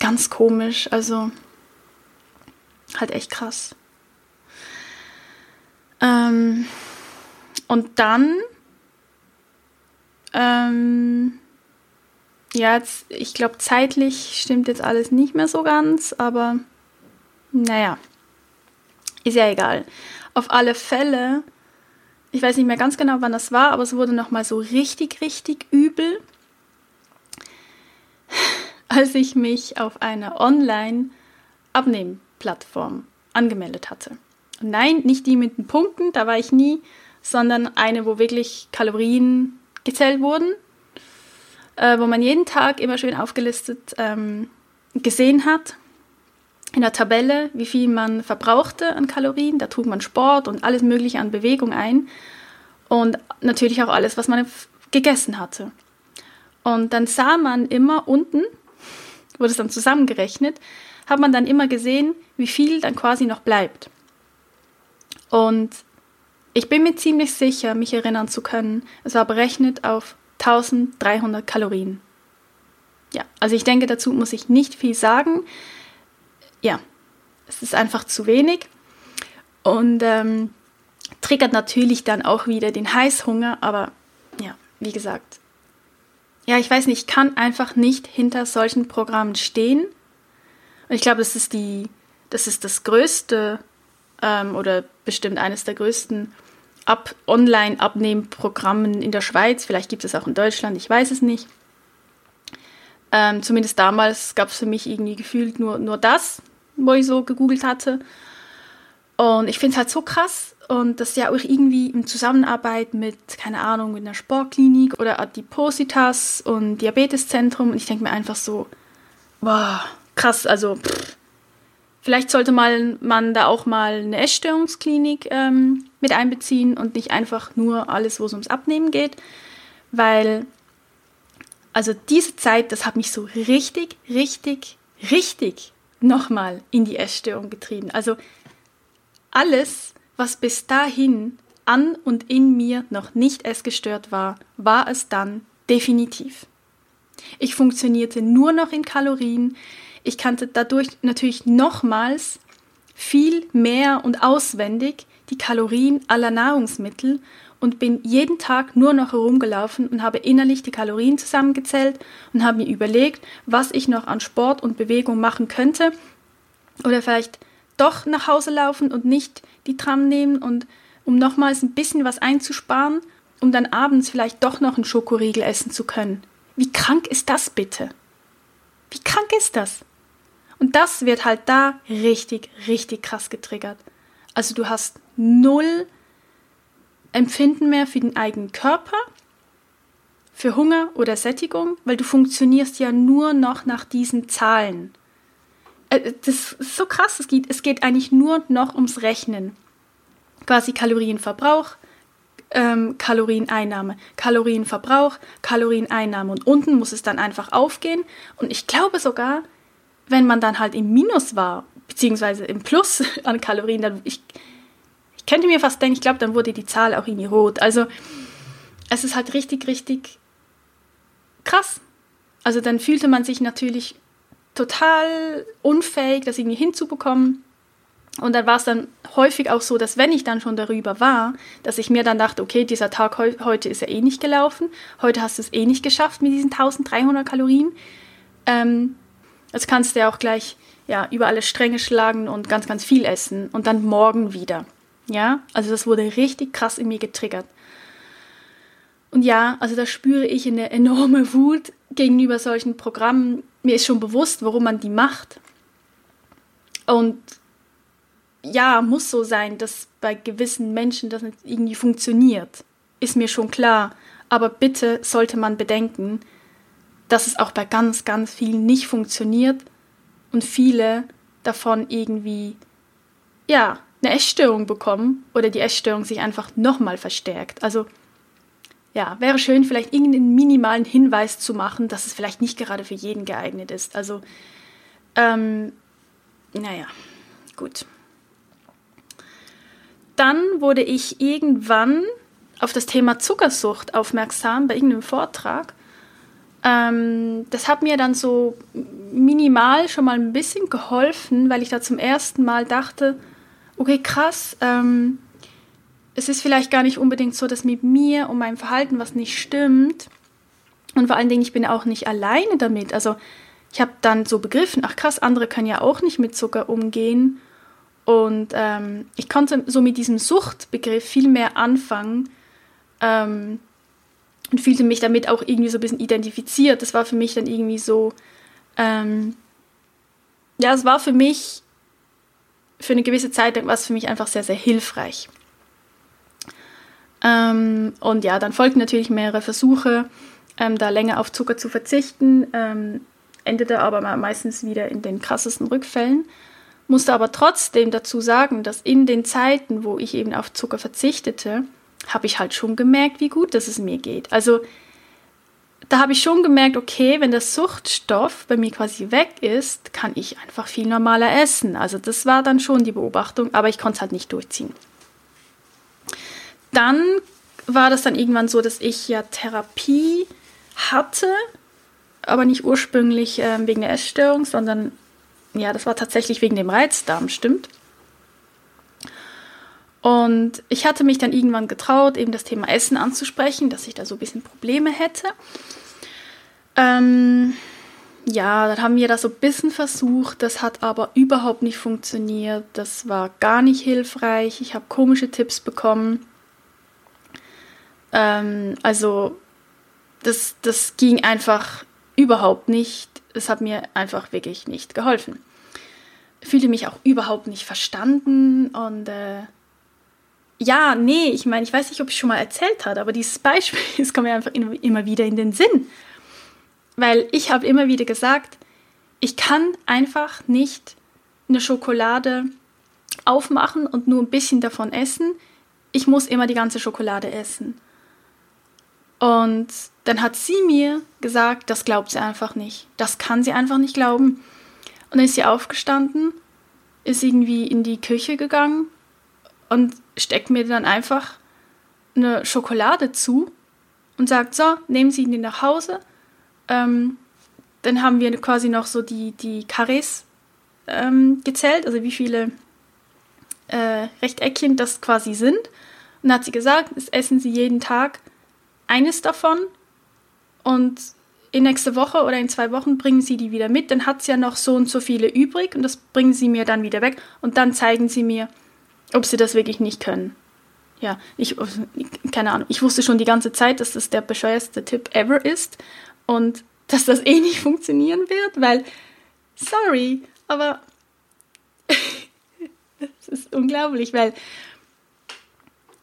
ganz komisch. Also halt echt krass. Ähm, und dann, ähm, ja, jetzt, ich glaube, zeitlich stimmt jetzt alles nicht mehr so ganz, aber naja, ist ja egal. Auf alle Fälle ich weiß nicht mehr ganz genau, wann das war, aber es wurde nochmal so richtig, richtig übel, als ich mich auf einer Online-Abnehmplattform angemeldet hatte. Nein, nicht die mit den Punkten, da war ich nie, sondern eine, wo wirklich Kalorien gezählt wurden, äh, wo man jeden Tag immer schön aufgelistet ähm, gesehen hat, in der Tabelle, wie viel man verbrauchte an Kalorien. Da trug man Sport und alles Mögliche an Bewegung ein und natürlich auch alles, was man gegessen hatte. Und dann sah man immer unten, wurde es dann zusammengerechnet, hat man dann immer gesehen, wie viel dann quasi noch bleibt. Und ich bin mir ziemlich sicher, mich erinnern zu können, es war berechnet auf 1300 Kalorien. Ja, also ich denke, dazu muss ich nicht viel sagen. Ja, es ist einfach zu wenig und ähm, triggert natürlich dann auch wieder den Heißhunger, aber ja, wie gesagt, ja, ich weiß nicht, ich kann einfach nicht hinter solchen Programmen stehen. Und ich glaube, das ist die, das ist das größte ähm, oder bestimmt eines der größten Ab Online-Abnehmprogrammen in der Schweiz. Vielleicht gibt es auch in Deutschland, ich weiß es nicht. Ähm, zumindest damals gab es für mich irgendwie gefühlt nur, nur das, wo ich so gegoogelt hatte. Und ich finde es halt so krass. Und das ist ja auch irgendwie in Zusammenarbeit mit, keine Ahnung, mit einer Sportklinik oder Adipositas und Diabeteszentrum. Und ich denke mir einfach so, wow, krass, also pff, vielleicht sollte mal, man da auch mal eine Essstörungsklinik ähm, mit einbeziehen und nicht einfach nur alles, wo es ums Abnehmen geht. Weil, also diese Zeit, das hat mich so richtig, richtig, richtig nochmal in die Essstörung getrieben. Also alles, was bis dahin an und in mir noch nicht essgestört war, war es dann definitiv. Ich funktionierte nur noch in Kalorien. Ich kannte dadurch natürlich nochmals viel mehr und auswendig die Kalorien aller Nahrungsmittel und bin jeden Tag nur noch herumgelaufen und habe innerlich die Kalorien zusammengezählt und habe mir überlegt, was ich noch an Sport und Bewegung machen könnte oder vielleicht doch nach Hause laufen und nicht die Tram nehmen und um nochmals ein bisschen was einzusparen, um dann abends vielleicht doch noch einen Schokoriegel essen zu können. Wie krank ist das bitte? Wie krank ist das? Und das wird halt da richtig, richtig krass getriggert. Also du hast null Empfinden mehr für den eigenen Körper, für Hunger oder Sättigung, weil du funktionierst ja nur noch nach diesen Zahlen. Äh, das ist so krass, es geht, es geht eigentlich nur noch ums Rechnen. Quasi Kalorienverbrauch, ähm, Kalorieneinnahme, Kalorienverbrauch, Kalorieneinnahme. Und unten muss es dann einfach aufgehen. Und ich glaube sogar, wenn man dann halt im Minus war, beziehungsweise im Plus an Kalorien, dann ich, ich könnte mir fast denken, ich glaube, dann wurde die Zahl auch irgendwie rot. Also es ist halt richtig, richtig krass. Also dann fühlte man sich natürlich total unfähig, das irgendwie hinzubekommen. Und dann war es dann häufig auch so, dass wenn ich dann schon darüber war, dass ich mir dann dachte, okay, dieser Tag heu heute ist ja eh nicht gelaufen, heute hast du es eh nicht geschafft mit diesen 1300 Kalorien. Ähm, jetzt kannst du ja auch gleich ja, über alle Stränge schlagen und ganz, ganz viel essen und dann morgen wieder. Ja, also das wurde richtig krass in mir getriggert. Und ja, also da spüre ich eine enorme Wut gegenüber solchen Programmen. Mir ist schon bewusst, warum man die macht. Und ja, muss so sein, dass bei gewissen Menschen das nicht irgendwie funktioniert. Ist mir schon klar. Aber bitte sollte man bedenken, dass es auch bei ganz, ganz vielen nicht funktioniert und viele davon irgendwie, ja, eine Essstörung bekommen oder die Essstörung sich einfach nochmal verstärkt. Also ja, wäre schön, vielleicht irgendeinen minimalen Hinweis zu machen, dass es vielleicht nicht gerade für jeden geeignet ist. Also, ähm, naja, gut. Dann wurde ich irgendwann auf das Thema Zuckersucht aufmerksam bei irgendeinem Vortrag. Ähm, das hat mir dann so minimal schon mal ein bisschen geholfen, weil ich da zum ersten Mal dachte, okay, krass, ähm, es ist vielleicht gar nicht unbedingt so, dass mit mir und meinem Verhalten was nicht stimmt. Und vor allen Dingen, ich bin auch nicht alleine damit. Also ich habe dann so begriffen, ach krass, andere können ja auch nicht mit Zucker umgehen. Und ähm, ich konnte so mit diesem Suchtbegriff viel mehr anfangen ähm, und fühlte mich damit auch irgendwie so ein bisschen identifiziert. Das war für mich dann irgendwie so, ähm, ja, es war für mich für eine gewisse Zeit lang war es für mich einfach sehr, sehr hilfreich. Ähm, und ja, dann folgten natürlich mehrere Versuche, ähm, da länger auf Zucker zu verzichten, ähm, endete aber meistens wieder in den krassesten Rückfällen. Musste aber trotzdem dazu sagen, dass in den Zeiten, wo ich eben auf Zucker verzichtete, habe ich halt schon gemerkt, wie gut dass es mir geht. Also da habe ich schon gemerkt, okay, wenn der Suchtstoff bei mir quasi weg ist, kann ich einfach viel normaler essen. Also das war dann schon die Beobachtung, aber ich konnte es halt nicht durchziehen. Dann war das dann irgendwann so, dass ich ja Therapie hatte, aber nicht ursprünglich äh, wegen der Essstörung, sondern ja, das war tatsächlich wegen dem Reizdarm, stimmt. Und ich hatte mich dann irgendwann getraut, eben das Thema Essen anzusprechen, dass ich da so ein bisschen Probleme hätte. Ähm, ja, dann haben wir das so ein bisschen versucht, das hat aber überhaupt nicht funktioniert. Das war gar nicht hilfreich. Ich habe komische Tipps bekommen. Ähm, also, das, das ging einfach überhaupt nicht. Es hat mir einfach wirklich nicht geholfen. Fühlte mich auch überhaupt nicht verstanden und äh, ja, nee, ich meine, ich weiß nicht, ob ich schon mal erzählt habe, aber dieses Beispiel, das kommt mir einfach immer wieder in den Sinn. Weil ich habe immer wieder gesagt, ich kann einfach nicht eine Schokolade aufmachen und nur ein bisschen davon essen. Ich muss immer die ganze Schokolade essen. Und dann hat sie mir gesagt, das glaubt sie einfach nicht. Das kann sie einfach nicht glauben. Und dann ist sie aufgestanden, ist irgendwie in die Küche gegangen und steckt mir dann einfach eine Schokolade zu und sagt, so, nehmen Sie die nach Hause. Ähm, dann haben wir quasi noch so die, die Carrés ähm, gezählt, also wie viele äh, Rechteckchen das quasi sind. Und dann hat sie gesagt, das essen Sie jeden Tag eines davon und in nächste Woche oder in zwei Wochen bringen Sie die wieder mit. Dann hat es ja noch so und so viele übrig und das bringen Sie mir dann wieder weg und dann zeigen Sie mir, ob sie das wirklich nicht können. Ja, ich, keine Ahnung, ich wusste schon die ganze Zeit, dass das der bescheuerste Tipp ever ist und dass das eh nicht funktionieren wird, weil, sorry, aber es ist unglaublich, weil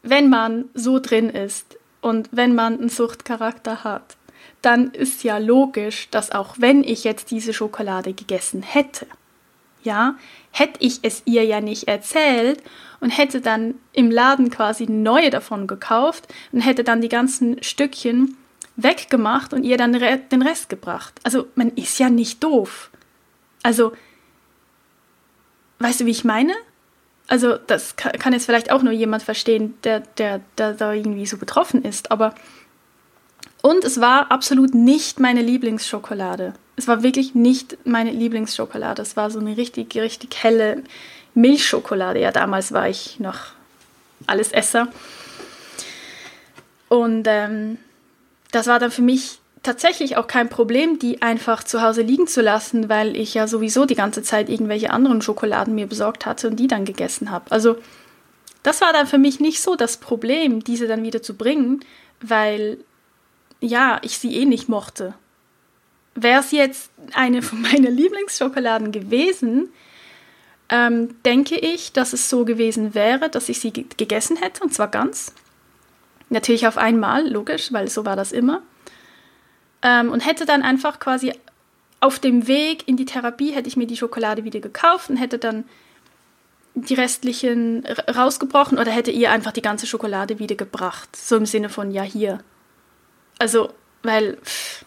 wenn man so drin ist und wenn man einen Suchtcharakter hat, dann ist ja logisch, dass auch wenn ich jetzt diese Schokolade gegessen hätte, ja, hätte ich es ihr ja nicht erzählt und hätte dann im Laden quasi neue davon gekauft und hätte dann die ganzen Stückchen weggemacht und ihr dann den Rest gebracht. Also man ist ja nicht doof. Also, weißt du, wie ich meine? Also das kann jetzt vielleicht auch nur jemand verstehen, der, der, der da irgendwie so betroffen ist, aber und es war absolut nicht meine Lieblingsschokolade. Es war wirklich nicht meine Lieblingsschokolade. Es war so eine richtig, richtig helle Milchschokolade. Ja, damals war ich noch alles Esser. Und ähm, das war dann für mich tatsächlich auch kein Problem, die einfach zu Hause liegen zu lassen, weil ich ja sowieso die ganze Zeit irgendwelche anderen Schokoladen mir besorgt hatte und die dann gegessen habe. Also das war dann für mich nicht so das Problem, diese dann wieder zu bringen, weil ja, ich sie eh nicht mochte. Wäre es jetzt eine von meinen Lieblingsschokoladen gewesen, ähm, denke ich, dass es so gewesen wäre, dass ich sie gegessen hätte, und zwar ganz. Natürlich auf einmal, logisch, weil so war das immer. Ähm, und hätte dann einfach quasi auf dem Weg in die Therapie, hätte ich mir die Schokolade wieder gekauft und hätte dann die restlichen rausgebrochen oder hätte ihr einfach die ganze Schokolade wieder gebracht. So im Sinne von, ja, hier, also, weil, pff,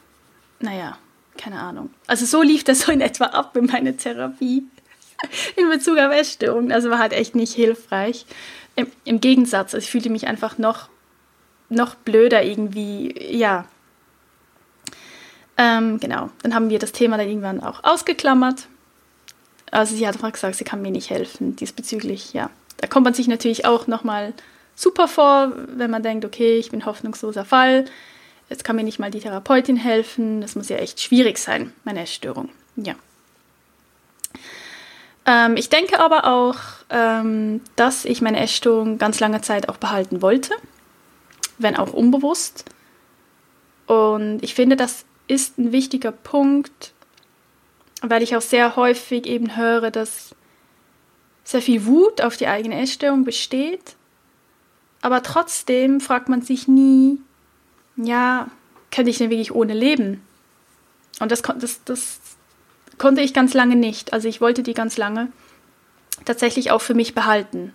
naja, keine Ahnung. Also so lief das so in etwa ab in meiner Therapie in Bezug auf Essstörungen. Also war halt echt nicht hilfreich. Im, im Gegensatz, also ich fühlte mich einfach noch, noch blöder irgendwie, ja. Ähm, genau, dann haben wir das Thema dann irgendwann auch ausgeklammert. Also sie hat einfach gesagt, sie kann mir nicht helfen diesbezüglich, ja. Da kommt man sich natürlich auch nochmal super vor, wenn man denkt, okay, ich bin hoffnungsloser Fall Jetzt kann mir nicht mal die Therapeutin helfen. Das muss ja echt schwierig sein, meine Essstörung. Ja. Ähm, ich denke aber auch, ähm, dass ich meine Essstörung ganz lange Zeit auch behalten wollte, wenn auch unbewusst. Und ich finde, das ist ein wichtiger Punkt, weil ich auch sehr häufig eben höre, dass sehr viel Wut auf die eigene Essstörung besteht. Aber trotzdem fragt man sich nie, ja, könnte ich denn wirklich ohne leben? Und das, das, das konnte ich ganz lange nicht. Also ich wollte die ganz lange tatsächlich auch für mich behalten.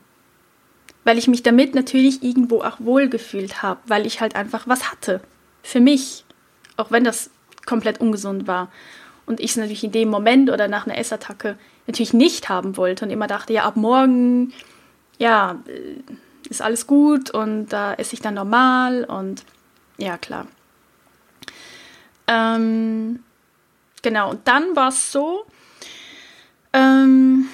Weil ich mich damit natürlich irgendwo auch wohlgefühlt habe, weil ich halt einfach was hatte. Für mich. Auch wenn das komplett ungesund war. Und ich es natürlich in dem Moment oder nach einer Essattacke natürlich nicht haben wollte und immer dachte, ja, ab morgen, ja, äh, ist alles gut und da esse ich dann normal und ja, klar. Ähm, genau, und dann war es so, ähm,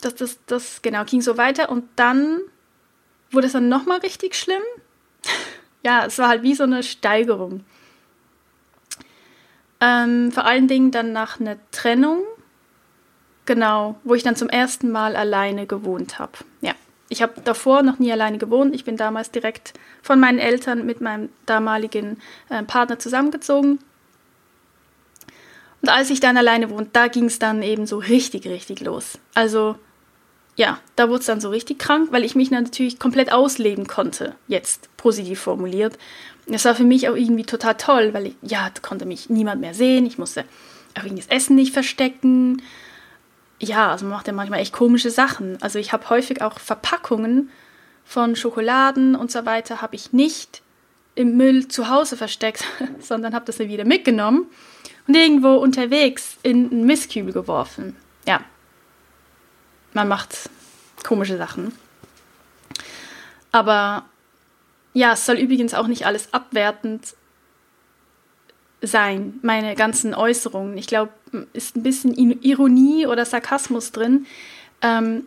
dass das, das, genau, ging so weiter und dann wurde es dann nochmal richtig schlimm. ja, es war halt wie so eine Steigerung. Ähm, vor allen Dingen dann nach einer Trennung, genau, wo ich dann zum ersten Mal alleine gewohnt habe. Ja, ich habe davor noch nie alleine gewohnt. Ich bin damals direkt von meinen Eltern mit meinem damaligen äh, Partner zusammengezogen. Und als ich dann alleine wohnte, da ging es dann eben so richtig, richtig los. Also ja, da wurde es dann so richtig krank, weil ich mich natürlich komplett ausleben konnte, jetzt positiv formuliert. Das war für mich auch irgendwie total toll, weil ich, ja, konnte mich niemand mehr sehen, ich musste auch irgendwie das Essen nicht verstecken. Ja, also man macht ja manchmal echt komische Sachen. Also ich habe häufig auch Verpackungen von Schokoladen und so weiter, habe ich nicht im Müll zu Hause versteckt, sondern habe das dann wieder mitgenommen und irgendwo unterwegs in einen Mistkübel geworfen. Ja, man macht komische Sachen. Aber ja, es soll übrigens auch nicht alles abwertend sein, meine ganzen Äußerungen. Ich glaube, ist ein bisschen Ironie oder Sarkasmus drin. Ähm,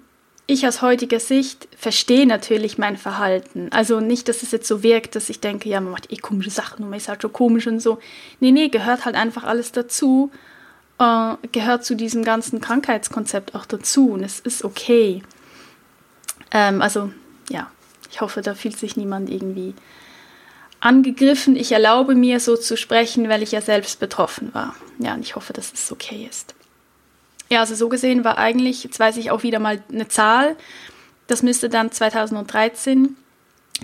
ich aus heutiger Sicht verstehe natürlich mein Verhalten. Also nicht, dass es jetzt so wirkt, dass ich denke, ja, man macht eh komische Sachen und man ist halt schon komisch und so. Nee, nee, gehört halt einfach alles dazu äh, gehört zu diesem ganzen Krankheitskonzept auch dazu und es ist okay. Ähm, also ja, ich hoffe, da fühlt sich niemand irgendwie angegriffen. Ich erlaube mir so zu sprechen, weil ich ja selbst betroffen war. Ja, und ich hoffe, dass es okay ist. Ja, also so gesehen war eigentlich, jetzt weiß ich auch wieder mal eine Zahl, das müsste dann 2013,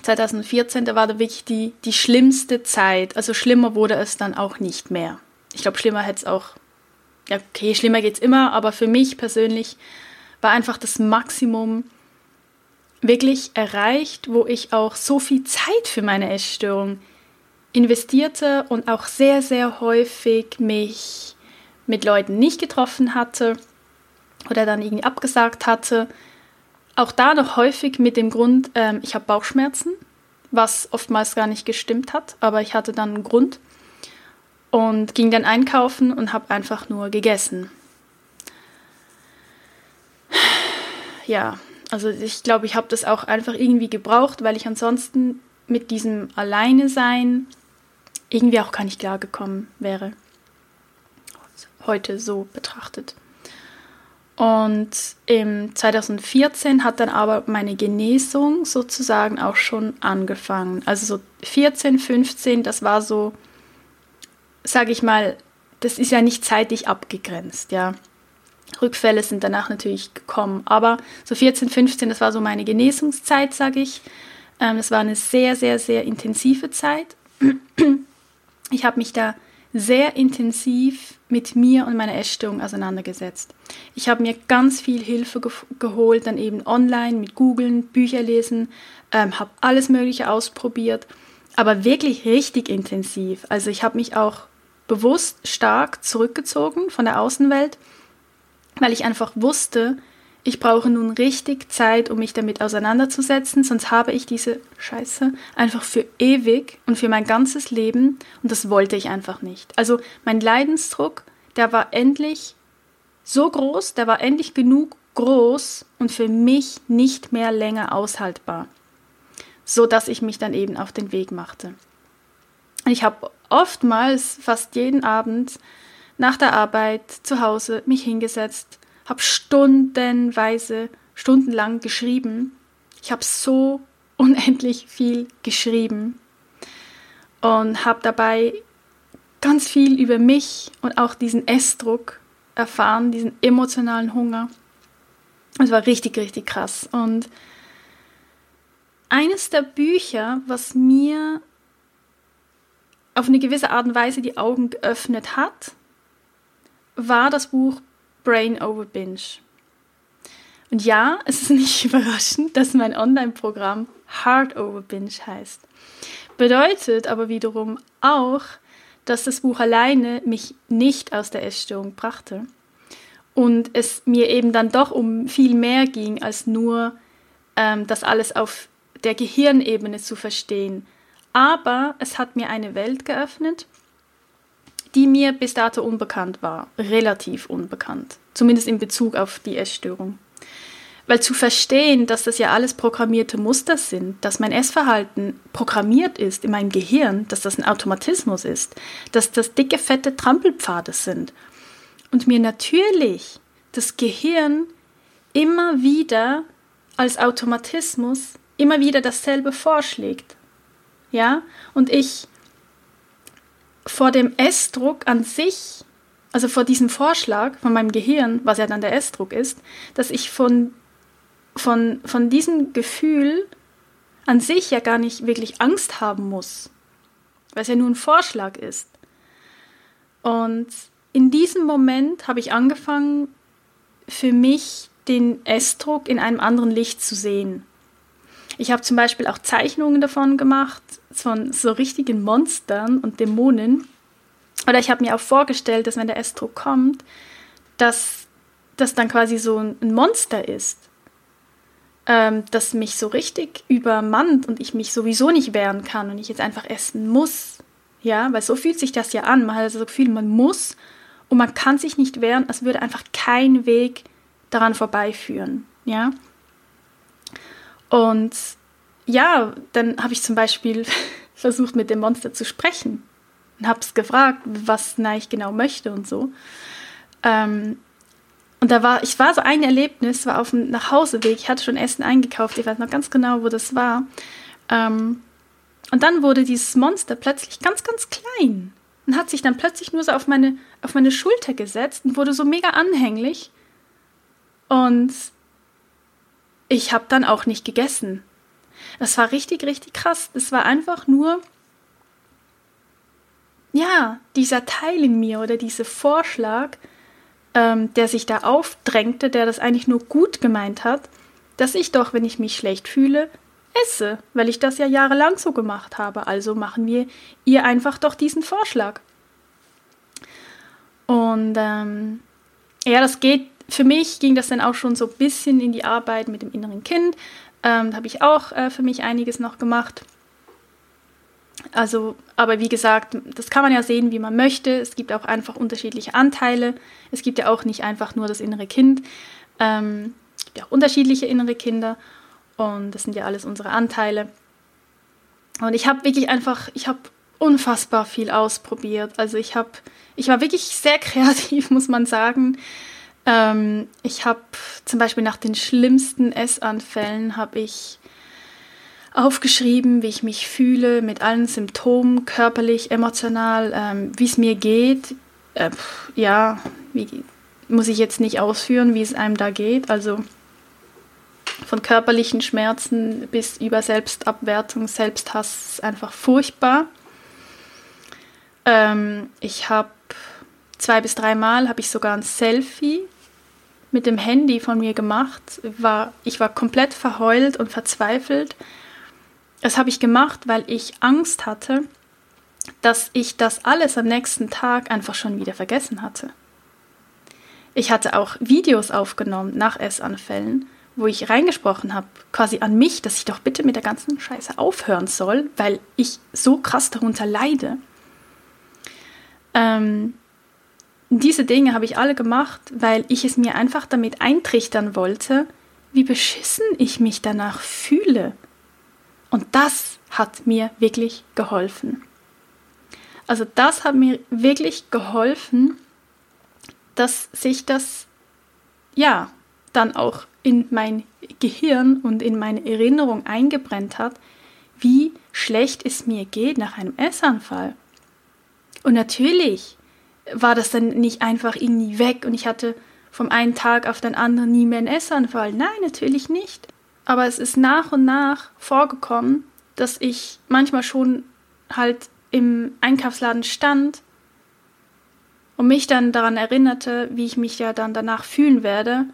2014, da war da wirklich die, die schlimmste Zeit. Also schlimmer wurde es dann auch nicht mehr. Ich glaube, schlimmer hätte es auch ja, okay, schlimmer geht's immer, aber für mich persönlich war einfach das Maximum wirklich erreicht, wo ich auch so viel Zeit für meine Essstörung investierte und auch sehr, sehr häufig mich mit Leuten nicht getroffen hatte oder dann irgendwie abgesagt hatte. Auch da noch häufig mit dem Grund, ähm, ich habe Bauchschmerzen, was oftmals gar nicht gestimmt hat, aber ich hatte dann einen Grund und ging dann einkaufen und habe einfach nur gegessen. Ja, also ich glaube, ich habe das auch einfach irgendwie gebraucht, weil ich ansonsten mit diesem Alleine sein irgendwie auch gar nicht klargekommen wäre. Heute so betrachtet. Und im 2014 hat dann aber meine Genesung sozusagen auch schon angefangen. Also so 14, 15, das war so sage ich mal, das ist ja nicht zeitlich abgegrenzt, ja. Rückfälle sind danach natürlich gekommen, aber so 14, 15, das war so meine Genesungszeit, sage ich. Ähm, das war eine sehr, sehr, sehr intensive Zeit. Ich habe mich da sehr intensiv mit mir und meiner Essstörung auseinandergesetzt. Ich habe mir ganz viel Hilfe ge geholt, dann eben online mit Googlen, Bücher lesen, ähm, habe alles Mögliche ausprobiert, aber wirklich richtig intensiv. Also ich habe mich auch bewusst stark zurückgezogen von der Außenwelt, weil ich einfach wusste, ich brauche nun richtig Zeit, um mich damit auseinanderzusetzen, sonst habe ich diese Scheiße einfach für ewig und für mein ganzes Leben und das wollte ich einfach nicht. Also mein Leidensdruck, der war endlich so groß, der war endlich genug groß und für mich nicht mehr länger aushaltbar, so dass ich mich dann eben auf den Weg machte. Ich habe oftmals, fast jeden Abend, nach der Arbeit zu Hause mich hingesetzt, habe stundenweise, stundenlang geschrieben. Ich habe so unendlich viel geschrieben und habe dabei ganz viel über mich und auch diesen Essdruck erfahren, diesen emotionalen Hunger. Es war richtig, richtig krass. Und eines der Bücher, was mir auf eine gewisse Art und Weise die Augen geöffnet hat, war das Buch Brain Over Binge. Und ja, es ist nicht überraschend, dass mein Online-Programm Heart Over Binge heißt. Bedeutet aber wiederum auch, dass das Buch alleine mich nicht aus der Essstörung brachte und es mir eben dann doch um viel mehr ging, als nur ähm, das alles auf der Gehirnebene zu verstehen. Aber es hat mir eine Welt geöffnet, die mir bis dato unbekannt war, relativ unbekannt, zumindest in Bezug auf die Essstörung. Weil zu verstehen, dass das ja alles programmierte Muster sind, dass mein Essverhalten programmiert ist in meinem Gehirn, dass das ein Automatismus ist, dass das dicke, fette Trampelpfade sind und mir natürlich das Gehirn immer wieder als Automatismus immer wieder dasselbe vorschlägt. Ja, und ich vor dem Essdruck an sich, also vor diesem Vorschlag von meinem Gehirn, was ja dann der Essdruck ist, dass ich von von, von diesem Gefühl an sich ja gar nicht wirklich Angst haben muss, weil es ja nur ein Vorschlag ist. Und in diesem Moment habe ich angefangen, für mich den Essdruck in einem anderen Licht zu sehen. Ich habe zum Beispiel auch Zeichnungen davon gemacht, von so richtigen Monstern und Dämonen. Oder ich habe mir auch vorgestellt, dass wenn der Essdruck kommt, dass das dann quasi so ein Monster ist ähm, das mich so richtig übermannt und ich mich sowieso nicht wehren kann und ich jetzt einfach essen muss. Ja, weil so fühlt sich das ja an. Man hat also das Gefühl, man muss und man kann sich nicht wehren, als würde einfach kein Weg daran vorbeiführen. Ja. Und ja, dann habe ich zum Beispiel versucht, mit dem Monster zu sprechen und habe es gefragt, was ich genau möchte und so. Ähm, und da war, ich war so ein Erlebnis, war auf dem Nachhauseweg, ich hatte schon Essen eingekauft, ich weiß noch ganz genau, wo das war. Ähm, und dann wurde dieses Monster plötzlich ganz, ganz klein und hat sich dann plötzlich nur so auf meine, auf meine Schulter gesetzt und wurde so mega anhänglich. Und ich habe dann auch nicht gegessen. Das war richtig, richtig krass. Das war einfach nur, ja, dieser Teil in mir oder dieser Vorschlag, ähm, der sich da aufdrängte, der das eigentlich nur gut gemeint hat, dass ich doch, wenn ich mich schlecht fühle, esse, weil ich das ja jahrelang so gemacht habe. Also machen wir ihr einfach doch diesen Vorschlag. Und ähm, ja, das geht, für mich ging das dann auch schon so ein bisschen in die Arbeit mit dem inneren Kind. Ähm, da habe ich auch äh, für mich einiges noch gemacht. Also, aber wie gesagt, das kann man ja sehen, wie man möchte. Es gibt auch einfach unterschiedliche Anteile. Es gibt ja auch nicht einfach nur das innere Kind. Ähm, es gibt ja auch unterschiedliche innere Kinder und das sind ja alles unsere Anteile. Und ich habe wirklich einfach, ich habe unfassbar viel ausprobiert. Also ich habe, ich war wirklich sehr kreativ, muss man sagen. Ähm, ich habe zum Beispiel nach den schlimmsten Essanfällen habe ich aufgeschrieben, wie ich mich fühle mit allen Symptomen, körperlich, emotional, ähm, wie es mir geht. Äh, ja, wie, muss ich jetzt nicht ausführen, wie es einem da geht. Also von körperlichen Schmerzen bis über Selbstabwertung, Selbsthass ist einfach furchtbar. Ähm, ich habe zwei bis dreimal habe ich sogar ein Selfie mit dem Handy von mir gemacht. War, ich war komplett verheult und verzweifelt das habe ich gemacht, weil ich Angst hatte, dass ich das alles am nächsten Tag einfach schon wieder vergessen hatte. Ich hatte auch Videos aufgenommen nach Essanfällen, wo ich reingesprochen habe, quasi an mich, dass ich doch bitte mit der ganzen Scheiße aufhören soll, weil ich so krass darunter leide. Ähm, diese Dinge habe ich alle gemacht, weil ich es mir einfach damit eintrichtern wollte, wie beschissen ich mich danach fühle und das hat mir wirklich geholfen. Also das hat mir wirklich geholfen, dass sich das ja, dann auch in mein Gehirn und in meine Erinnerung eingebrennt hat, wie schlecht es mir geht nach einem Essanfall. Und natürlich war das dann nicht einfach irgendwie weg und ich hatte vom einen Tag auf den anderen nie mehr einen Essanfall. Nein, natürlich nicht. Aber es ist nach und nach vorgekommen, dass ich manchmal schon halt im Einkaufsladen stand und mich dann daran erinnerte, wie ich mich ja dann danach fühlen werde.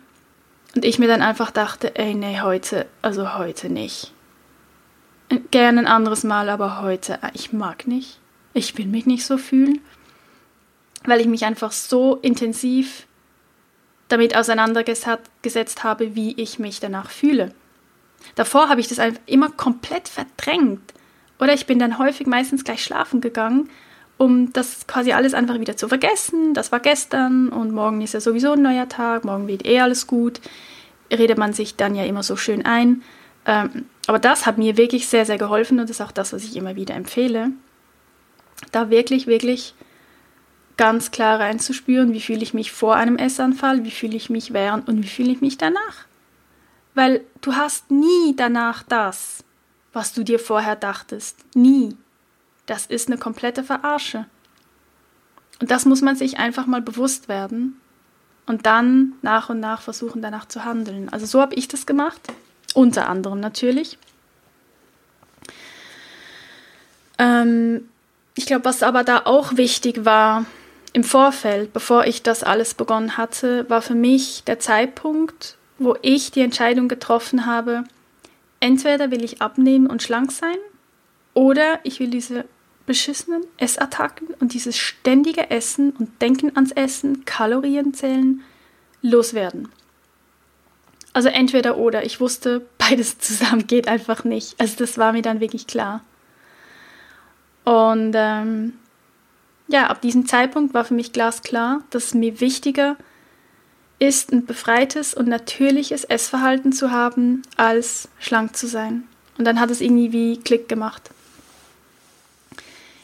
Und ich mir dann einfach dachte, ey, nee, heute, also heute nicht. Gerne ein anderes Mal, aber heute, ah, ich mag nicht. Ich will mich nicht so fühlen, weil ich mich einfach so intensiv damit auseinandergesetzt habe, wie ich mich danach fühle. Davor habe ich das einfach immer komplett verdrängt. Oder ich bin dann häufig meistens gleich schlafen gegangen, um das quasi alles einfach wieder zu vergessen. Das war gestern und morgen ist ja sowieso ein neuer Tag, morgen wird eh alles gut. Redet man sich dann ja immer so schön ein. Ähm, aber das hat mir wirklich sehr, sehr geholfen und ist auch das, was ich immer wieder empfehle. Da wirklich, wirklich ganz klar reinzuspüren, wie fühle ich mich vor einem Essanfall, wie fühle ich mich während und wie fühle ich mich danach. Weil du hast nie danach das, was du dir vorher dachtest. Nie. Das ist eine komplette Verarsche. Und das muss man sich einfach mal bewusst werden und dann nach und nach versuchen, danach zu handeln. Also so habe ich das gemacht, unter anderem natürlich. Ähm, ich glaube, was aber da auch wichtig war, im Vorfeld, bevor ich das alles begonnen hatte, war für mich der Zeitpunkt, wo ich die Entscheidung getroffen habe, entweder will ich abnehmen und schlank sein oder ich will diese beschissenen Essattacken und dieses ständige Essen und Denken ans Essen, Kalorien zählen, loswerden. Also entweder oder. Ich wusste, beides zusammen geht einfach nicht. Also das war mir dann wirklich klar. Und ähm, ja, ab diesem Zeitpunkt war für mich glasklar, dass es mir wichtiger ist, ein befreites und natürliches Essverhalten zu haben, als schlank zu sein. Und dann hat es irgendwie wie Klick gemacht.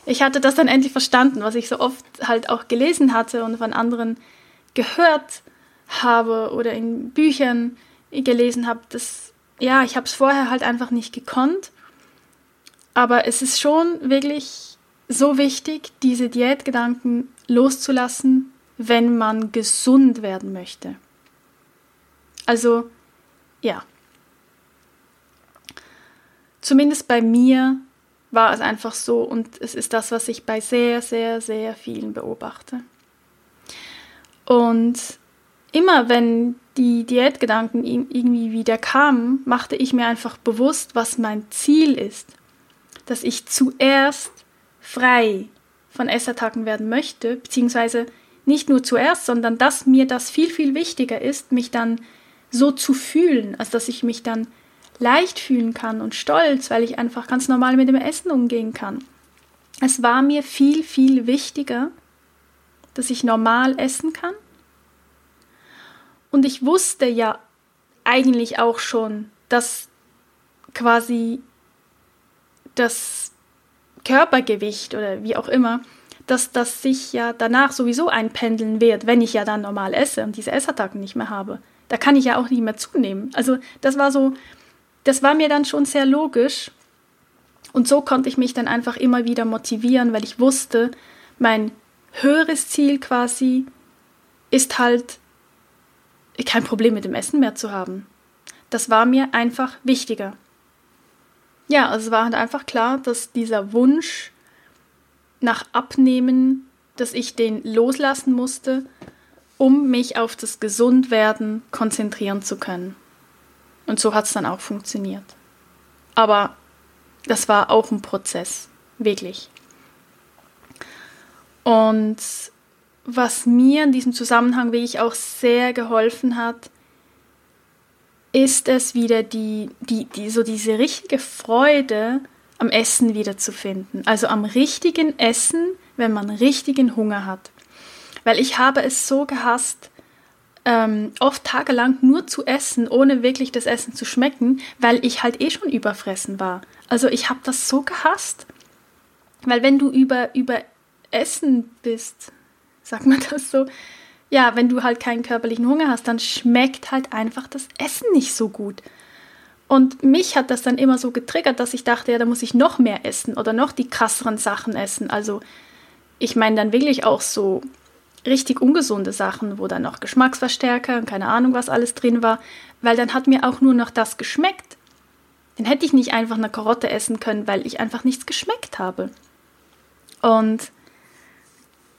Ich hatte das dann endlich verstanden, was ich so oft halt auch gelesen hatte und von anderen gehört habe oder in Büchern gelesen habe. Das, ja, ich habe es vorher halt einfach nicht gekonnt. Aber es ist schon wirklich so wichtig, diese Diätgedanken loszulassen, wenn man gesund werden möchte. Also, ja. Zumindest bei mir war es einfach so und es ist das, was ich bei sehr, sehr, sehr vielen beobachte. Und immer wenn die Diätgedanken irgendwie wieder kamen, machte ich mir einfach bewusst, was mein Ziel ist. Dass ich zuerst frei von Essattacken werden möchte, beziehungsweise nicht nur zuerst, sondern dass mir das viel, viel wichtiger ist, mich dann so zu fühlen, also dass ich mich dann leicht fühlen kann und stolz, weil ich einfach ganz normal mit dem Essen umgehen kann. Es war mir viel, viel wichtiger, dass ich normal essen kann. Und ich wusste ja eigentlich auch schon, dass quasi das Körpergewicht oder wie auch immer, dass das sich ja danach sowieso einpendeln wird, wenn ich ja dann normal esse und diese Essattacken nicht mehr habe. Da kann ich ja auch nicht mehr zunehmen. Also das war so, das war mir dann schon sehr logisch. Und so konnte ich mich dann einfach immer wieder motivieren, weil ich wusste, mein höheres Ziel quasi ist halt kein Problem mit dem Essen mehr zu haben. Das war mir einfach wichtiger. Ja, also es war halt einfach klar, dass dieser Wunsch nach Abnehmen, dass ich den loslassen musste, um mich auf das Gesundwerden konzentrieren zu können. Und so hat es dann auch funktioniert. Aber das war auch ein Prozess, wirklich. Und was mir in diesem Zusammenhang wirklich auch sehr geholfen hat, ist es wieder die, die, die, so diese richtige Freude am Essen wiederzufinden. Also am richtigen Essen, wenn man richtigen Hunger hat. Weil ich habe es so gehasst, ähm, oft tagelang nur zu essen, ohne wirklich das Essen zu schmecken, weil ich halt eh schon überfressen war. Also ich habe das so gehasst. Weil wenn du über, über Essen bist, sagt man das so, ja, wenn du halt keinen körperlichen Hunger hast, dann schmeckt halt einfach das Essen nicht so gut. Und mich hat das dann immer so getriggert, dass ich dachte, ja, da muss ich noch mehr essen oder noch die krasseren Sachen essen. Also ich meine dann wirklich auch so richtig ungesunde Sachen, wo dann noch Geschmacksverstärker und keine Ahnung, was alles drin war, weil dann hat mir auch nur noch das geschmeckt. Dann hätte ich nicht einfach eine Karotte essen können, weil ich einfach nichts geschmeckt habe. Und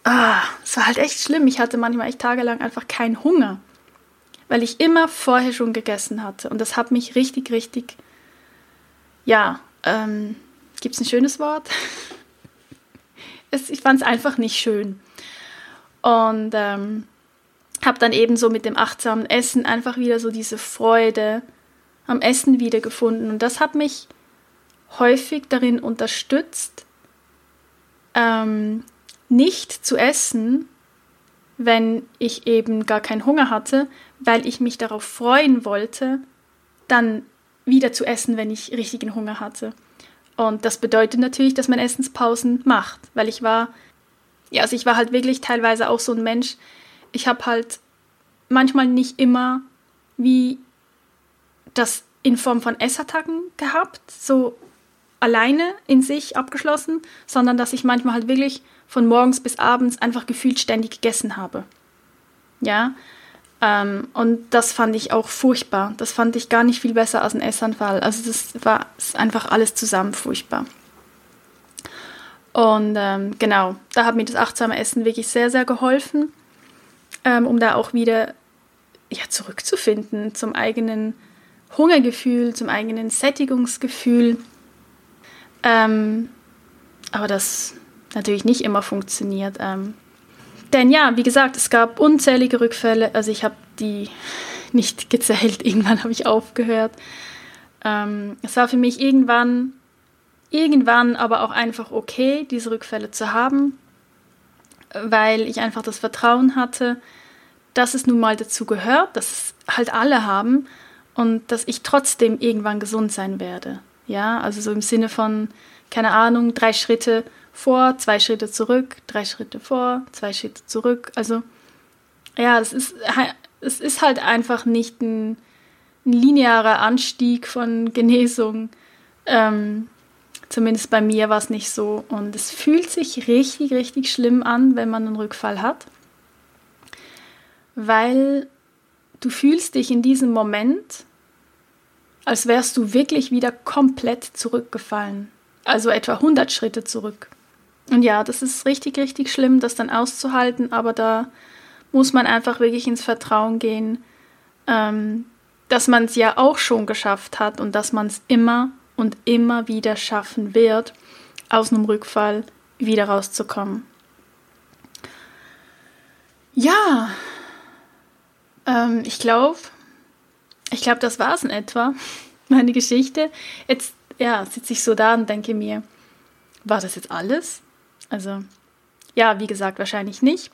ah, es war halt echt schlimm. Ich hatte manchmal echt tagelang einfach keinen Hunger, weil ich immer vorher schon gegessen hatte. Und das hat mich richtig, richtig, ja, ähm, gibt es ein schönes Wort? es, ich fand es einfach nicht schön. Und ähm, habe dann eben so mit dem achtsamen Essen einfach wieder so diese Freude am Essen wiedergefunden. Und das hat mich häufig darin unterstützt, ähm, nicht zu essen, wenn ich eben gar keinen Hunger hatte, weil ich mich darauf freuen wollte, dann wieder zu essen, wenn ich richtigen Hunger hatte. Und das bedeutet natürlich, dass man Essenspausen macht, weil ich war, ja, also ich war halt wirklich teilweise auch so ein Mensch. Ich habe halt manchmal nicht immer wie das in Form von Essattacken gehabt, so alleine in sich abgeschlossen, sondern dass ich manchmal halt wirklich von morgens bis abends einfach gefühlt ständig gegessen habe. Ja, ähm, und das fand ich auch furchtbar. Das fand ich gar nicht viel besser als ein Essanfall. Also das war einfach alles zusammen furchtbar. Und ähm, genau, da hat mir das achtsame Essen wirklich sehr, sehr geholfen, ähm, um da auch wieder ja, zurückzufinden zum eigenen Hungergefühl, zum eigenen Sättigungsgefühl. Ähm, aber das natürlich nicht immer funktioniert. Ähm, denn ja, wie gesagt, es gab unzählige Rückfälle. Also ich habe die nicht gezählt. Irgendwann habe ich aufgehört. Ähm, es war für mich irgendwann, irgendwann aber auch einfach okay, diese Rückfälle zu haben, weil ich einfach das Vertrauen hatte, dass es nun mal dazu gehört, dass es halt alle haben und dass ich trotzdem irgendwann gesund sein werde. Ja, also so im Sinne von, keine Ahnung, drei Schritte vor, zwei Schritte zurück, drei Schritte vor, zwei Schritte zurück. Also ja, es ist, es ist halt einfach nicht ein, ein linearer Anstieg von Genesung. Ähm, zumindest bei mir war es nicht so. Und es fühlt sich richtig, richtig schlimm an, wenn man einen Rückfall hat. Weil du fühlst dich in diesem Moment, als wärst du wirklich wieder komplett zurückgefallen. Also etwa 100 Schritte zurück. Und ja, das ist richtig, richtig schlimm, das dann auszuhalten, aber da muss man einfach wirklich ins Vertrauen gehen, ähm, dass man es ja auch schon geschafft hat und dass man es immer und immer wieder schaffen wird, aus einem Rückfall wieder rauszukommen. Ja, ähm, ich glaube, ich glaube, das war es in etwa, meine Geschichte. Jetzt ja, sitze ich so da und denke mir, war das jetzt alles? Also ja, wie gesagt, wahrscheinlich nicht.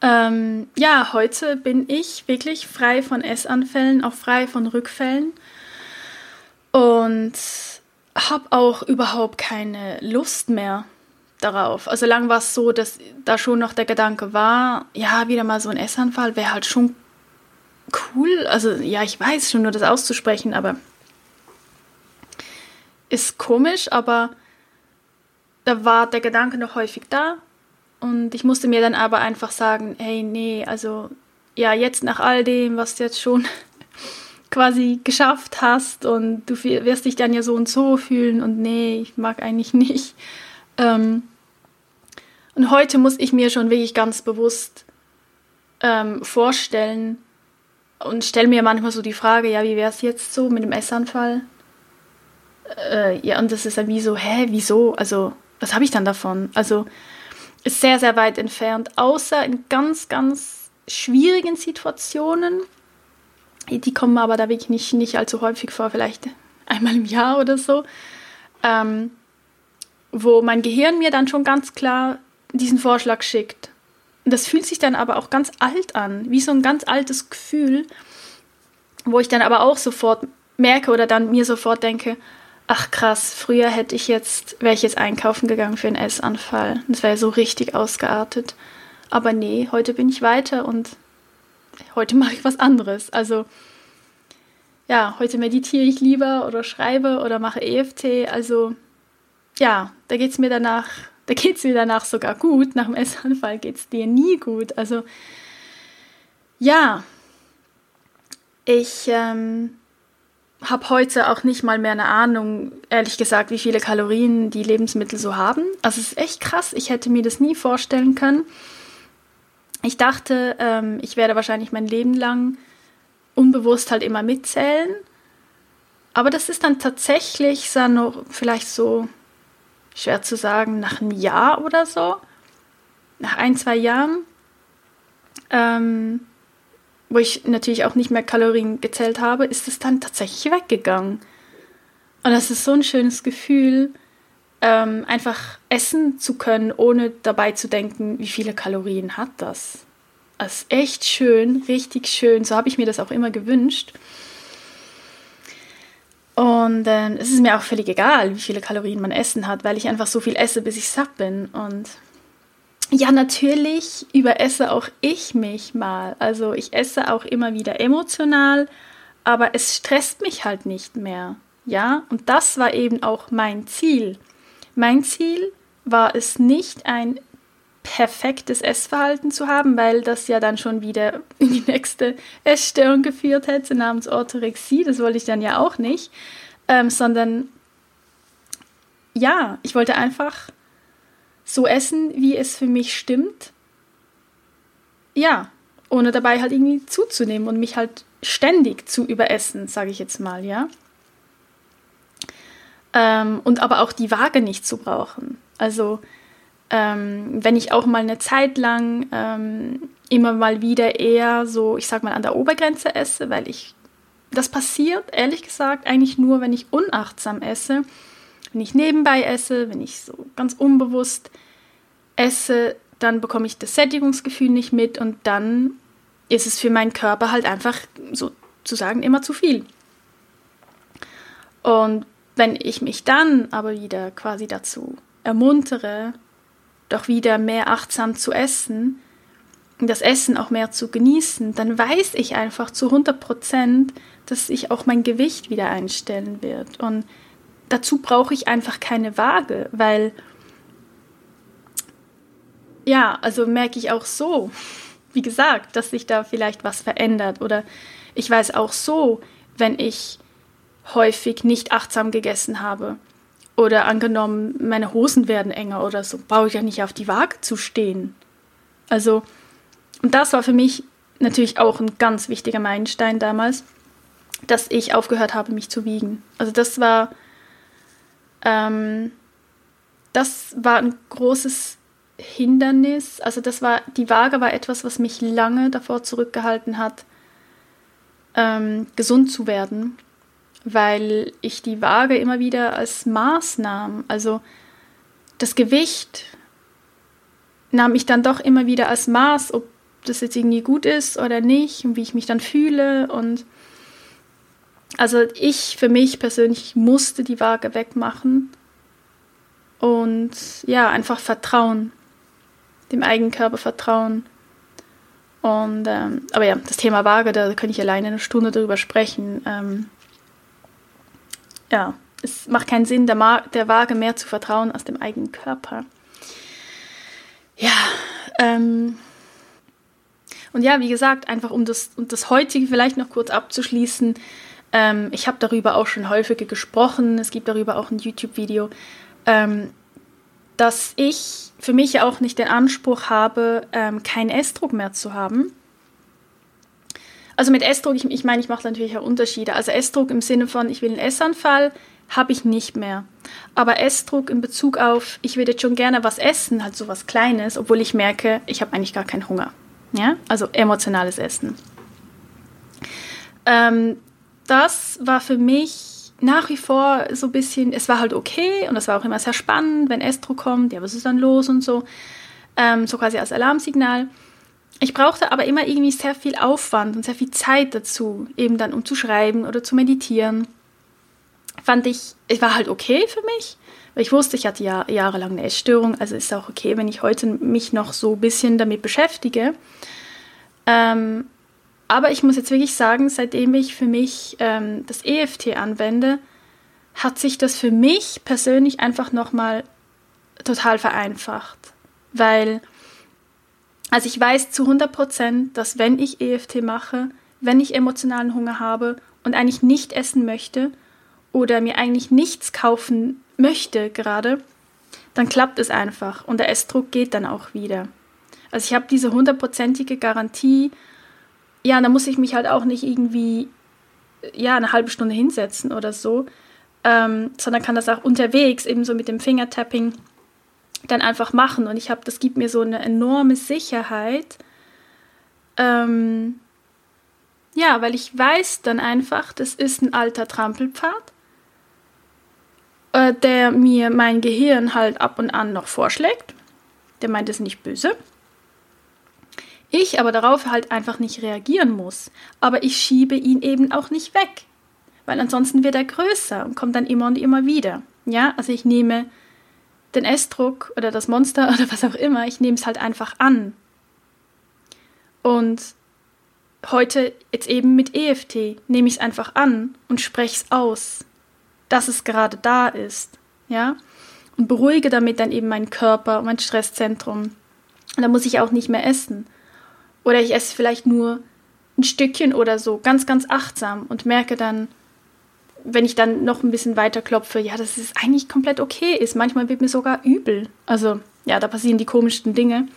Ähm, ja, heute bin ich wirklich frei von Essanfällen, auch frei von Rückfällen und habe auch überhaupt keine Lust mehr darauf. Also lang war es so, dass da schon noch der Gedanke war, ja, wieder mal so ein Essanfall wäre halt schon cool. Also ja, ich weiß schon nur das auszusprechen, aber ist komisch, aber da war der Gedanke noch häufig da. Und ich musste mir dann aber einfach sagen, hey, nee, also ja, jetzt nach all dem, was du jetzt schon quasi geschafft hast und du wirst dich dann ja so und so fühlen und nee, ich mag eigentlich nicht. Ähm, und heute muss ich mir schon wirklich ganz bewusst ähm, vorstellen und stelle mir manchmal so die Frage, ja, wie wäre es jetzt so mit dem Essanfall? Äh, ja, und das ist dann wie so, hä, wieso? Also was habe ich dann davon? Also ist sehr, sehr weit entfernt, außer in ganz, ganz schwierigen Situationen. Die kommen aber da wirklich nicht, nicht allzu häufig vor, vielleicht einmal im Jahr oder so, ähm, wo mein Gehirn mir dann schon ganz klar diesen Vorschlag schickt. Das fühlt sich dann aber auch ganz alt an, wie so ein ganz altes Gefühl, wo ich dann aber auch sofort merke oder dann mir sofort denke, ach krass, früher hätte ich jetzt, wäre ich jetzt einkaufen gegangen für einen Essanfall. Das wäre so richtig ausgeartet. Aber nee, heute bin ich weiter und heute mache ich was anderes. Also ja, heute meditiere ich lieber oder schreibe oder mache EFT. Also ja, da geht es mir danach, da geht es mir danach sogar gut. Nach dem Essanfall geht es dir nie gut. Also ja, ich ähm, habe heute auch nicht mal mehr eine Ahnung, ehrlich gesagt, wie viele Kalorien die Lebensmittel so haben. Also es ist echt krass. Ich hätte mir das nie vorstellen können. Ich dachte, ähm, ich werde wahrscheinlich mein Leben lang unbewusst halt immer mitzählen. Aber das ist dann tatsächlich so noch vielleicht so schwer zu sagen, nach einem Jahr oder so, nach ein, zwei Jahren, ähm, wo ich natürlich auch nicht mehr Kalorien gezählt habe, ist es dann tatsächlich weggegangen. Und das ist so ein schönes Gefühl, ähm, einfach essen zu können, ohne dabei zu denken, wie viele Kalorien hat das. Das ist echt schön, richtig schön. So habe ich mir das auch immer gewünscht. Und äh, es ist mir auch völlig egal, wie viele Kalorien man essen hat, weil ich einfach so viel esse, bis ich satt bin. Und ja, natürlich überesse auch ich mich mal. Also ich esse auch immer wieder emotional, aber es stresst mich halt nicht mehr. Ja, und das war eben auch mein Ziel. Mein Ziel war es nicht, ein perfektes Essverhalten zu haben, weil das ja dann schon wieder in die nächste Essstörung geführt hätte, namens Orthorexie. Das wollte ich dann ja auch nicht, ähm, sondern ja, ich wollte einfach so essen, wie es für mich stimmt. Ja, ohne dabei halt irgendwie zuzunehmen und mich halt ständig zu überessen, sage ich jetzt mal, ja. Ähm, und aber auch die Waage nicht zu brauchen. Also ähm, wenn ich auch mal eine Zeit lang ähm, immer mal wieder eher so, ich sag mal, an der Obergrenze esse, weil ich, das passiert, ehrlich gesagt, eigentlich nur, wenn ich unachtsam esse, wenn ich nebenbei esse, wenn ich so ganz unbewusst esse, dann bekomme ich das Sättigungsgefühl nicht mit und dann ist es für meinen Körper halt einfach sozusagen immer zu viel. Und wenn ich mich dann aber wieder quasi dazu ermuntere, doch wieder mehr achtsam zu essen, das Essen auch mehr zu genießen, dann weiß ich einfach zu 100 Prozent, dass sich auch mein Gewicht wieder einstellen wird. Und dazu brauche ich einfach keine Waage, weil ja, also merke ich auch so, wie gesagt, dass sich da vielleicht was verändert. Oder ich weiß auch so, wenn ich häufig nicht achtsam gegessen habe, oder angenommen, meine Hosen werden enger oder so, brauche ich ja nicht auf die Waage zu stehen. Also, und das war für mich natürlich auch ein ganz wichtiger Meilenstein damals, dass ich aufgehört habe, mich zu wiegen. Also das war, ähm, das war ein großes Hindernis. Also das war, die Waage war etwas, was mich lange davor zurückgehalten hat, ähm, gesund zu werden weil ich die Waage immer wieder als Maß nahm. Also das Gewicht nahm ich dann doch immer wieder als Maß, ob das jetzt irgendwie gut ist oder nicht und wie ich mich dann fühle. Und also ich für mich persönlich musste die Waage wegmachen und ja, einfach vertrauen, dem eigenen Körper vertrauen. Und ähm, aber ja, das Thema Waage, da könnte ich alleine eine Stunde drüber sprechen. Ähm, ja, es macht keinen Sinn, der, der Waage mehr zu vertrauen als dem eigenen Körper. Ja, ähm, und ja, wie gesagt, einfach um das, um das heutige vielleicht noch kurz abzuschließen, ähm, ich habe darüber auch schon häufiger gesprochen, es gibt darüber auch ein YouTube-Video, ähm, dass ich für mich auch nicht den Anspruch habe, ähm, keinen Essdruck mehr zu haben. Also mit Essdruck, ich, ich meine, ich mache natürlich auch Unterschiede. Also Essdruck im Sinne von, ich will einen Essanfall, habe ich nicht mehr. Aber Essdruck in Bezug auf, ich würde jetzt schon gerne was essen, halt so was Kleines, obwohl ich merke, ich habe eigentlich gar keinen Hunger. Ja, also emotionales Essen. Ähm, das war für mich nach wie vor so ein bisschen, es war halt okay und es war auch immer sehr spannend, wenn Estro kommt, ja, was ist dann los und so. Ähm, so quasi als Alarmsignal. Ich brauchte aber immer irgendwie sehr viel Aufwand und sehr viel Zeit dazu, eben dann um zu schreiben oder zu meditieren. fand ich, es war halt okay für mich, weil ich wusste, ich hatte ja jahrelang eine Essstörung, also ist auch okay, wenn ich heute mich noch so ein bisschen damit beschäftige. Ähm, aber ich muss jetzt wirklich sagen, seitdem ich für mich ähm, das EFT anwende, hat sich das für mich persönlich einfach nochmal total vereinfacht. Weil, also ich weiß zu 100 Prozent, dass wenn ich EFT mache, wenn ich emotionalen Hunger habe und eigentlich nicht essen möchte oder mir eigentlich nichts kaufen möchte gerade, dann klappt es einfach und der Essdruck geht dann auch wieder. Also ich habe diese hundertprozentige Garantie, ja, da muss ich mich halt auch nicht irgendwie ja, eine halbe Stunde hinsetzen oder so, ähm, sondern kann das auch unterwegs eben so mit dem Fingertapping dann einfach machen. Und ich habe, das gibt mir so eine enorme Sicherheit. Ähm, ja, weil ich weiß dann einfach, das ist ein alter Trampelpfad, äh, der mir mein Gehirn halt ab und an noch vorschlägt. Der meint es nicht böse. Ich aber darauf halt einfach nicht reagieren muss. Aber ich schiebe ihn eben auch nicht weg. Weil ansonsten wird er größer und kommt dann immer und immer wieder. Ja, also ich nehme den Essdruck oder das Monster oder was auch immer, ich nehme es halt einfach an. Und heute jetzt eben mit EFT nehme ich es einfach an und spreche es aus, dass es gerade da ist. Ja? Und beruhige damit dann eben meinen Körper, mein Stresszentrum. Und dann muss ich auch nicht mehr essen. Oder ich esse vielleicht nur ein Stückchen oder so, ganz, ganz achtsam und merke dann, wenn ich dann noch ein bisschen weiter klopfe, ja, dass es eigentlich komplett okay ist. Manchmal wird mir sogar übel. Also, ja, da passieren die komischsten Dinge.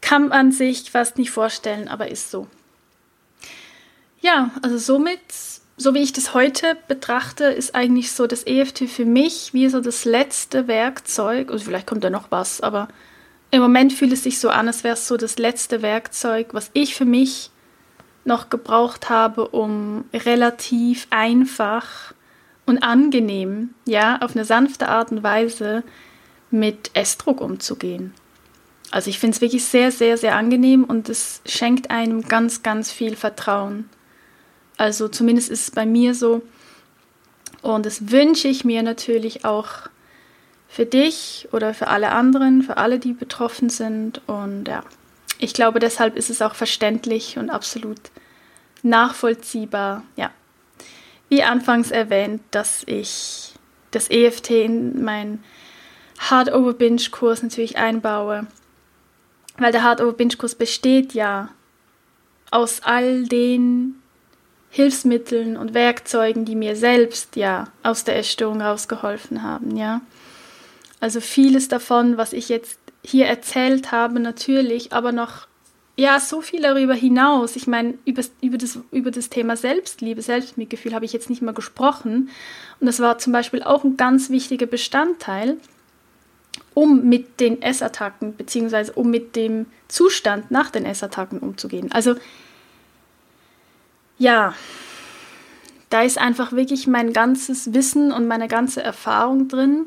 Kann man sich fast nicht vorstellen, aber ist so. Ja, also somit, so wie ich das heute betrachte, ist eigentlich so das EFT für mich wie so das letzte Werkzeug. Also vielleicht kommt da noch was, aber im Moment fühlt es sich so an, als wäre es so das letzte Werkzeug, was ich für mich noch gebraucht habe, um relativ einfach und angenehm, ja, auf eine sanfte Art und Weise mit Essdruck umzugehen. Also ich finde es wirklich sehr, sehr, sehr angenehm und es schenkt einem ganz, ganz viel Vertrauen. Also zumindest ist es bei mir so. Und das wünsche ich mir natürlich auch für dich oder für alle anderen, für alle, die betroffen sind. Und ja, ich glaube, deshalb ist es auch verständlich und absolut nachvollziehbar. Ja, wie anfangs erwähnt, dass ich das EFT in meinen Hard Over Binge Kurs natürlich einbaue, weil der Hard Over Binge Kurs besteht ja aus all den Hilfsmitteln und Werkzeugen, die mir selbst ja aus der Essstörung rausgeholfen haben, ja. Also vieles davon, was ich jetzt hier erzählt habe, natürlich, aber noch ja, so viel darüber hinaus. Ich meine, über, über, das, über das Thema Selbstliebe, Selbstmitgefühl habe ich jetzt nicht mehr gesprochen. Und das war zum Beispiel auch ein ganz wichtiger Bestandteil, um mit den Essattacken, beziehungsweise um mit dem Zustand nach den Essattacken umzugehen. Also, ja, da ist einfach wirklich mein ganzes Wissen und meine ganze Erfahrung drin.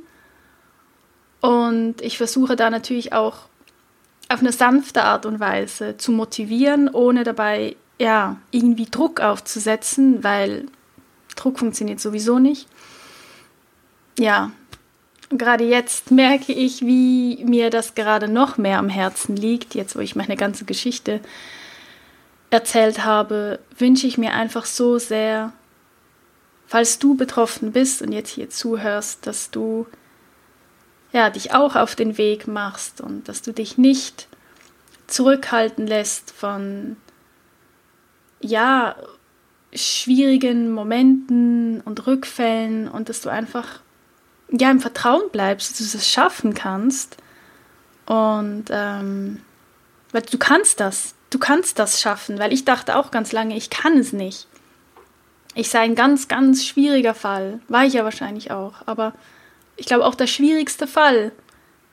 Und ich versuche da natürlich auch auf eine sanfte Art und Weise zu motivieren, ohne dabei ja irgendwie Druck aufzusetzen, weil Druck funktioniert sowieso nicht. Ja, gerade jetzt merke ich, wie mir das gerade noch mehr am Herzen liegt, jetzt wo ich meine ganze Geschichte erzählt habe, wünsche ich mir einfach so sehr, falls du betroffen bist und jetzt hier zuhörst, dass du ja, dich auch auf den Weg machst und dass du dich nicht zurückhalten lässt von ja, schwierigen Momenten und Rückfällen und dass du einfach ja im Vertrauen bleibst, dass du es schaffen kannst. Und ähm, weil du kannst das, du kannst das schaffen, weil ich dachte auch ganz lange, ich kann es nicht. Ich sei ein ganz, ganz schwieriger Fall, war ich ja wahrscheinlich auch, aber ich glaube, auch der schwierigste Fall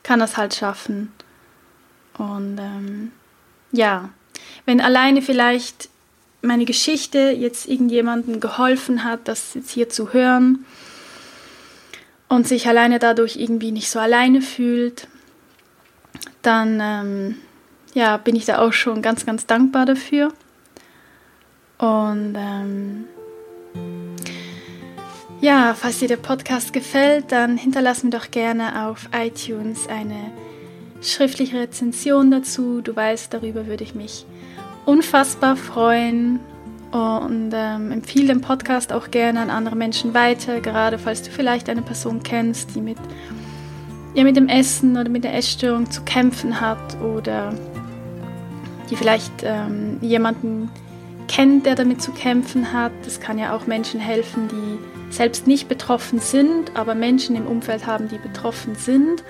kann das halt schaffen. Und ähm, ja, wenn alleine vielleicht meine Geschichte jetzt irgendjemandem geholfen hat, das jetzt hier zu hören und sich alleine dadurch irgendwie nicht so alleine fühlt, dann ähm, ja, bin ich da auch schon ganz, ganz dankbar dafür. Und ähm, Ja, falls dir der Podcast gefällt, dann hinterlass mir doch gerne auf iTunes eine schriftliche Rezension dazu. Du weißt, darüber würde ich mich unfassbar freuen und ähm, empfehle den Podcast auch gerne an andere Menschen weiter, gerade falls du vielleicht eine Person kennst, die mit, ja, mit dem Essen oder mit der Essstörung zu kämpfen hat oder die vielleicht ähm, jemanden kennt, der damit zu kämpfen hat. Das kann ja auch Menschen helfen, die selbst nicht betroffen sind, aber Menschen im Umfeld haben, die betroffen sind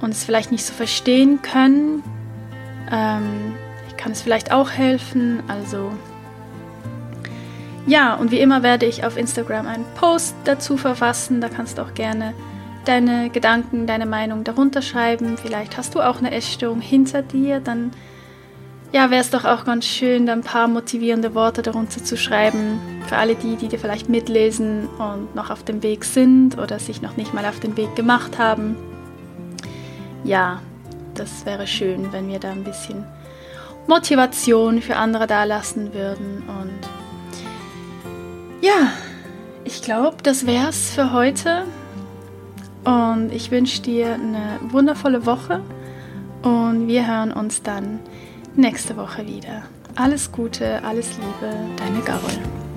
und es vielleicht nicht so verstehen können. Ähm, kann es vielleicht auch helfen. Also ja, und wie immer werde ich auf Instagram einen Post dazu verfassen. Da kannst du auch gerne deine Gedanken, deine Meinung darunter schreiben. Vielleicht hast du auch eine Essstörung hinter dir. Dann ja, wäre es doch auch ganz schön, da ein paar motivierende Worte darunter zu schreiben. Für alle die, die dir vielleicht mitlesen und noch auf dem Weg sind oder sich noch nicht mal auf den Weg gemacht haben. Ja, das wäre schön, wenn wir da ein bisschen Motivation für andere dalassen würden. Und ja, ich glaube, das wäre es für heute. Und ich wünsche dir eine wundervolle Woche. Und wir hören uns dann nächste Woche wieder. Alles Gute, alles Liebe, deine Gaul.